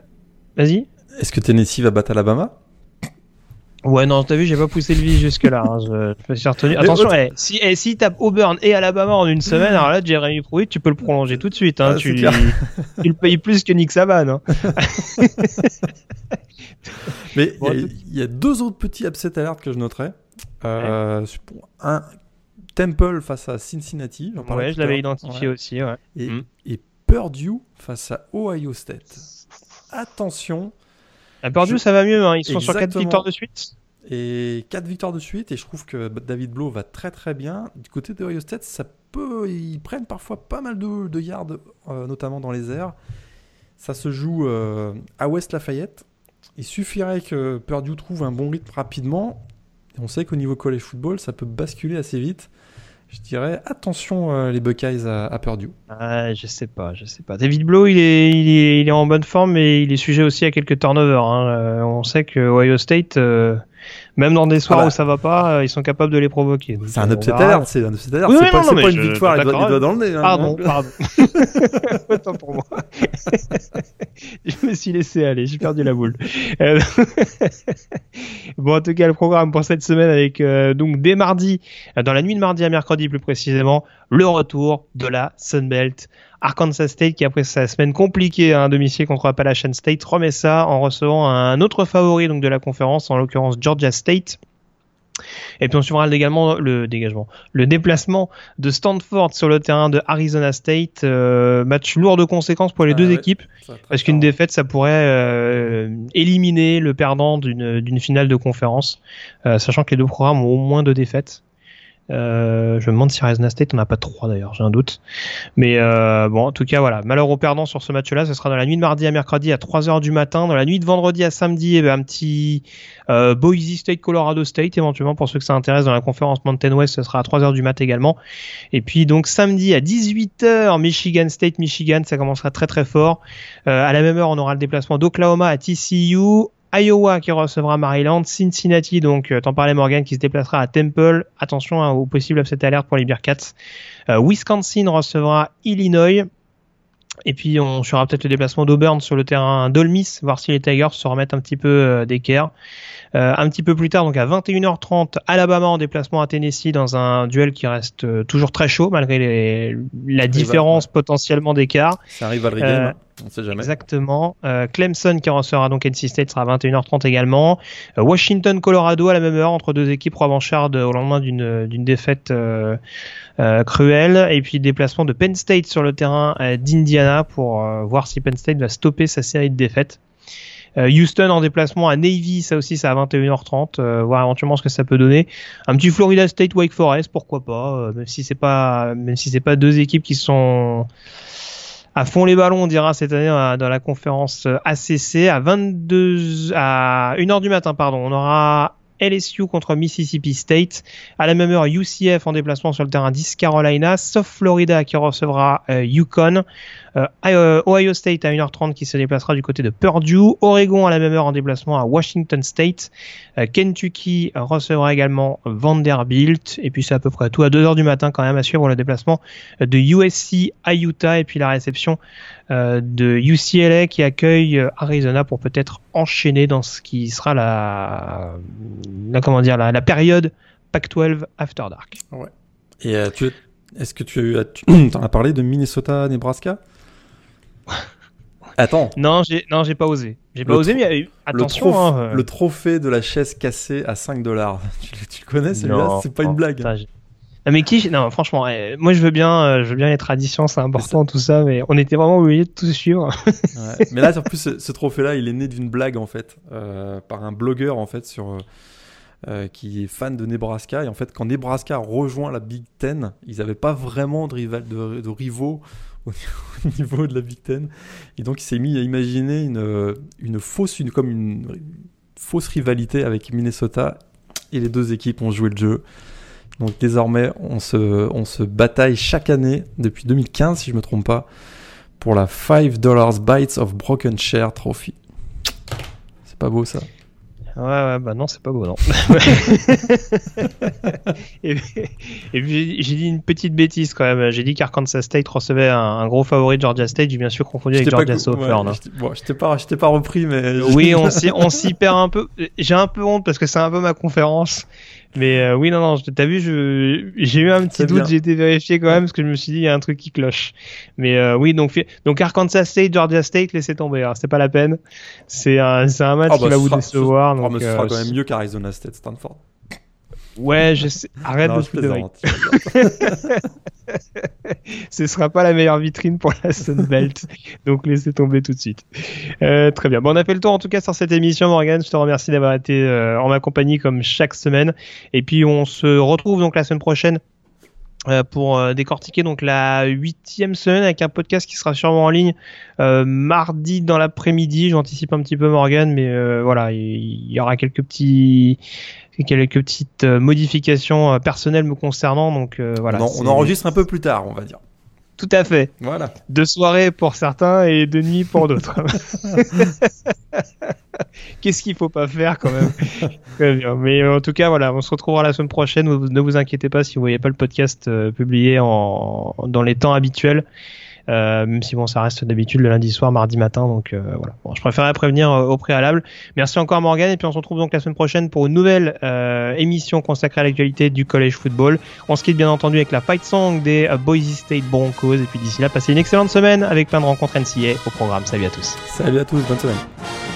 Vas-y. Est-ce que Tennessee va battre Alabama? Ouais, non, t'as vu, j'ai pas poussé le vis jusque-là. hein, je, je me suis retenu. Attention, autre- eh, si, eh, si tape Auburn et Alabama en une semaine, alors là, Jeremy Pruitt, tu peux le prolonger tout de suite. Hein, Ah, tu, (laughs) le payes plus que Nick Saban. Hein. (laughs) Mais Bon, il y a- il y, a deux autres petits upset alertes que je noterais. Euh, pour Un, Temple face à Cincinnati. Ouais, je l'avais identifié Ouais. aussi. Ouais. Et, Mm. et Purdue face à Ohio State. Attention. À Purdue, Je- ça va mieux. Hein. Ils sont sur quatre Exactement. victoires de suite. Et quatre victoires de suite. Et je trouve que David Blow va très très bien. Du côté de Ohio State, ça peut, ils prennent parfois pas mal de, de yards, euh, notamment dans les airs. Ça se joue euh, à West Lafayette. Il suffirait que Purdue trouve un bon rythme rapidement. Et on sait qu'au niveau college football, ça peut basculer assez vite. Je dirais attention euh, les Buckeyes à, à Purdue. Ah, je sais pas, je sais pas. David Blow, il est, il est, il est en bonne forme, mais il est sujet aussi à quelques turnovers. Hein. Euh, on sait que Ohio State, euh, même dans des soirs Ah bah. où ça va pas, euh, ils sont capables de les provoquer. C'est un euh, upset alert, c'est un upset alert. Oui, c'est pas, non, pas une victoire d'accord. les doigts dans le nez. hein. Pardon, (laughs) pardon. (laughs) Autant pour moi. (laughs) je me suis laissé aller, j'ai perdu la boule. Euh, bon, en tout cas, le programme pour cette semaine avec euh, donc dès mardi, dans la nuit de mardi à mercredi plus précisément, le retour de la Sunbelt. Arkansas State qui après sa semaine compliquée à un domicile contre Appalachian State remet ça en recevant un autre favori donc de la conférence, en l'occurrence Georgia State. Et puis on suivra également le dégagement, le déplacement de Stanford sur le terrain de Arizona State. Euh, match lourd de conséquences pour les Ah deux ouais. équipes, parce qu'une défaite, ça pourrait euh, éliminer le perdant d'une d'une finale de conférence, euh, sachant que les deux programmes ont au moins deux défaites. Euh, je me demande si Arizona State on n'a pas trois d'ailleurs, j'ai un doute. Mais euh, bon, en tout cas, voilà. Malheur aux perdants sur ce match-là, ce sera dans la nuit de mardi à mercredi à 3h du matin. Dans la nuit de vendredi à samedi, eh ben, un petit euh, Boise State, Colorado State, éventuellement pour ceux que ça intéresse dans la conférence Mountain West, ce sera à 3h du mat également. Et puis donc samedi à 18h, Michigan State, Michigan, ça commencera très très fort. Euh, à la même heure, on aura le déplacement d'Oklahoma à TCU. Iowa qui recevra Maryland, Cincinnati, donc euh, t'en parlais Morgan, qui se déplacera à Temple. Attention hein, au possible upset alerte pour les Bearcats. Euh, Wisconsin recevra Illinois. Et puis on suivra peut-être le déplacement d'Auburn sur le terrain d'Olmis, voir si les Tigers se remettent un petit peu euh, d'équerre. Euh, un petit peu plus tard, donc à 21h30, Alabama en déplacement à Tennessee dans un duel qui reste euh, toujours très chaud malgré les- la différence potentiellement d'écart. C'est un rivalry Euh, game, hein. on sait jamais. Exactement. Euh, Clemson qui recevra donc NC State sera à 21h30 également. Euh, Washington, Colorado à la même heure entre deux équipes revanchardes au lendemain d'une défaite euh, euh, cruelle. Et puis déplacement de Penn State sur le terrain euh, d'Indiana pour euh, voir si Penn State va stopper sa série de défaites. Houston en déplacement à Navy, ça aussi, c'est à 21h30. voir éventuellement ce que ça peut donner. Un petit Florida State Wake Forest, pourquoi pas, même si c'est pas, même si c'est pas deux équipes qui sont à fond les ballons, on dira cette année dans la conférence ACC à 22 à 1h du matin, pardon. On aura LSU contre Mississippi State. À la même heure, UCF en déplacement sur le terrain 10 Carolina, sauf Florida qui recevra euh, Yukon. Euh, euh, Ohio State à 1h30 qui se déplacera du côté de Purdue. Oregon à la même heure en déplacement à Washington State. Kentucky recevra également Vanderbilt. Et puis c'est à peu près tout à 2h du matin quand même à suivre le déplacement de USC à Utah et puis la réception de UCLA qui accueille Arizona pour peut-être enchaîner dans ce qui sera la, la comment dire la, la période Pac-12 After Dark. Ouais. Et tu est-ce que tu as, (coughs) en as parlé de Minnesota, Nebraska? Attends. Non, j'ai non, j'ai pas osé. J'ai pas osé, mais attention. Le, hein, euh. le, trophée de la chaise cassée à 5 dollars. (laughs) Tu, le connais celui-là C'est pas une blague. non, mais qui Non, franchement, eh, moi je veux bien, euh, je veux bien les traditions, c'est important tout ça, mais on était vraiment obligé de tout suivre. (laughs) ouais. Mais là, en plus, ce, trophée-là, il est né d'une blague en fait, euh, par un blogueur en fait sur. qui est fan de Nebraska. Et en fait, quand Nebraska rejoint la Big Ten, ils n'avaient pas vraiment de, rival, de, de rivaux (laughs) au niveau de la Big Ten. Et donc il s'est mis à imaginer une, une fausse, une, comme une, fausse rivalité avec Minnesota. Et les deux équipes ont joué le jeu. Donc désormais, on se, on se bataille chaque année, depuis 2015 si je ne me trompe pas, pour la 5 dollars Bites of Broken Share Trophy. C'est pas beau ça? Ouais, ouais, bah non, c'est pas beau, non. (laughs) et, puis, j'ai dit une petite bêtise quand même. J'ai dit qu'Arkansas State recevait un, gros favori de Georgia State. J'ai bien sûr confondu avec Georgia Southern. Ouais, bon, je t'ai pas, pas repris, mais. Oui, (laughs) on s'y perd un peu. J'ai un peu honte parce que c'est un peu ma conférence. Mais euh, oui, non, non, t'as vu, j'ai eu un petit doute, j'ai été vérifié quand même parce que je me suis dit il y a un truc qui cloche. Mais euh, oui, donc donc Arkansas State, Georgia State, laissez tomber, hein, c'est pas la peine. C'est un, un match oh, qui bah, va vous décevoir. Ce, donc, oh, mais ce sera euh, quand même mieux qu'Arizona State, Stanford. Ouais, je sais. Arrête de te (laughs) Ce sera pas la meilleure vitrine pour la Sunbelt. donc laissez tomber tout de suite. Euh, très bien. Bon, on a fait le tour en tout cas sur cette émission, Morgan. Je te remercie d'avoir été euh, en ma compagnie comme chaque semaine. Et puis on se retrouve donc la semaine prochaine euh, pour euh, décortiquer donc la huitième semaine avec un podcast qui sera sûrement en ligne euh, mardi dans l'après-midi. J'anticipe un petit peu Morgan, mais voilà, il y, aura quelques petits quelques petites modifications personnelles me concernant. Donc voilà. on enregistre un peu plus tard, on va dire. Tout à fait. Voilà. De soirée pour certains et de nuit pour d'autres. (laughs) Qu'est-ce qu'il faut pas faire quand même (laughs) Mais en tout cas, voilà, on se retrouvera la semaine prochaine. Ne vous inquiétez pas si vous voyez pas le podcast euh, publié en, dans les temps habituels. Euh, même si bon, ça reste d'habitude le lundi soir, mardi matin, donc euh, voilà. Je préférerais prévenir euh, au préalable. Merci encore Morgan, et puis on se retrouve donc la semaine prochaine pour une nouvelle émission consacrée à l'actualité du college football. On se quitte bien entendu avec la fight song des Boise State Broncos, et puis d'ici là, passez une excellente semaine avec plein de rencontres NCA au programme. Salut à tous. Salut à tous, bonne semaine.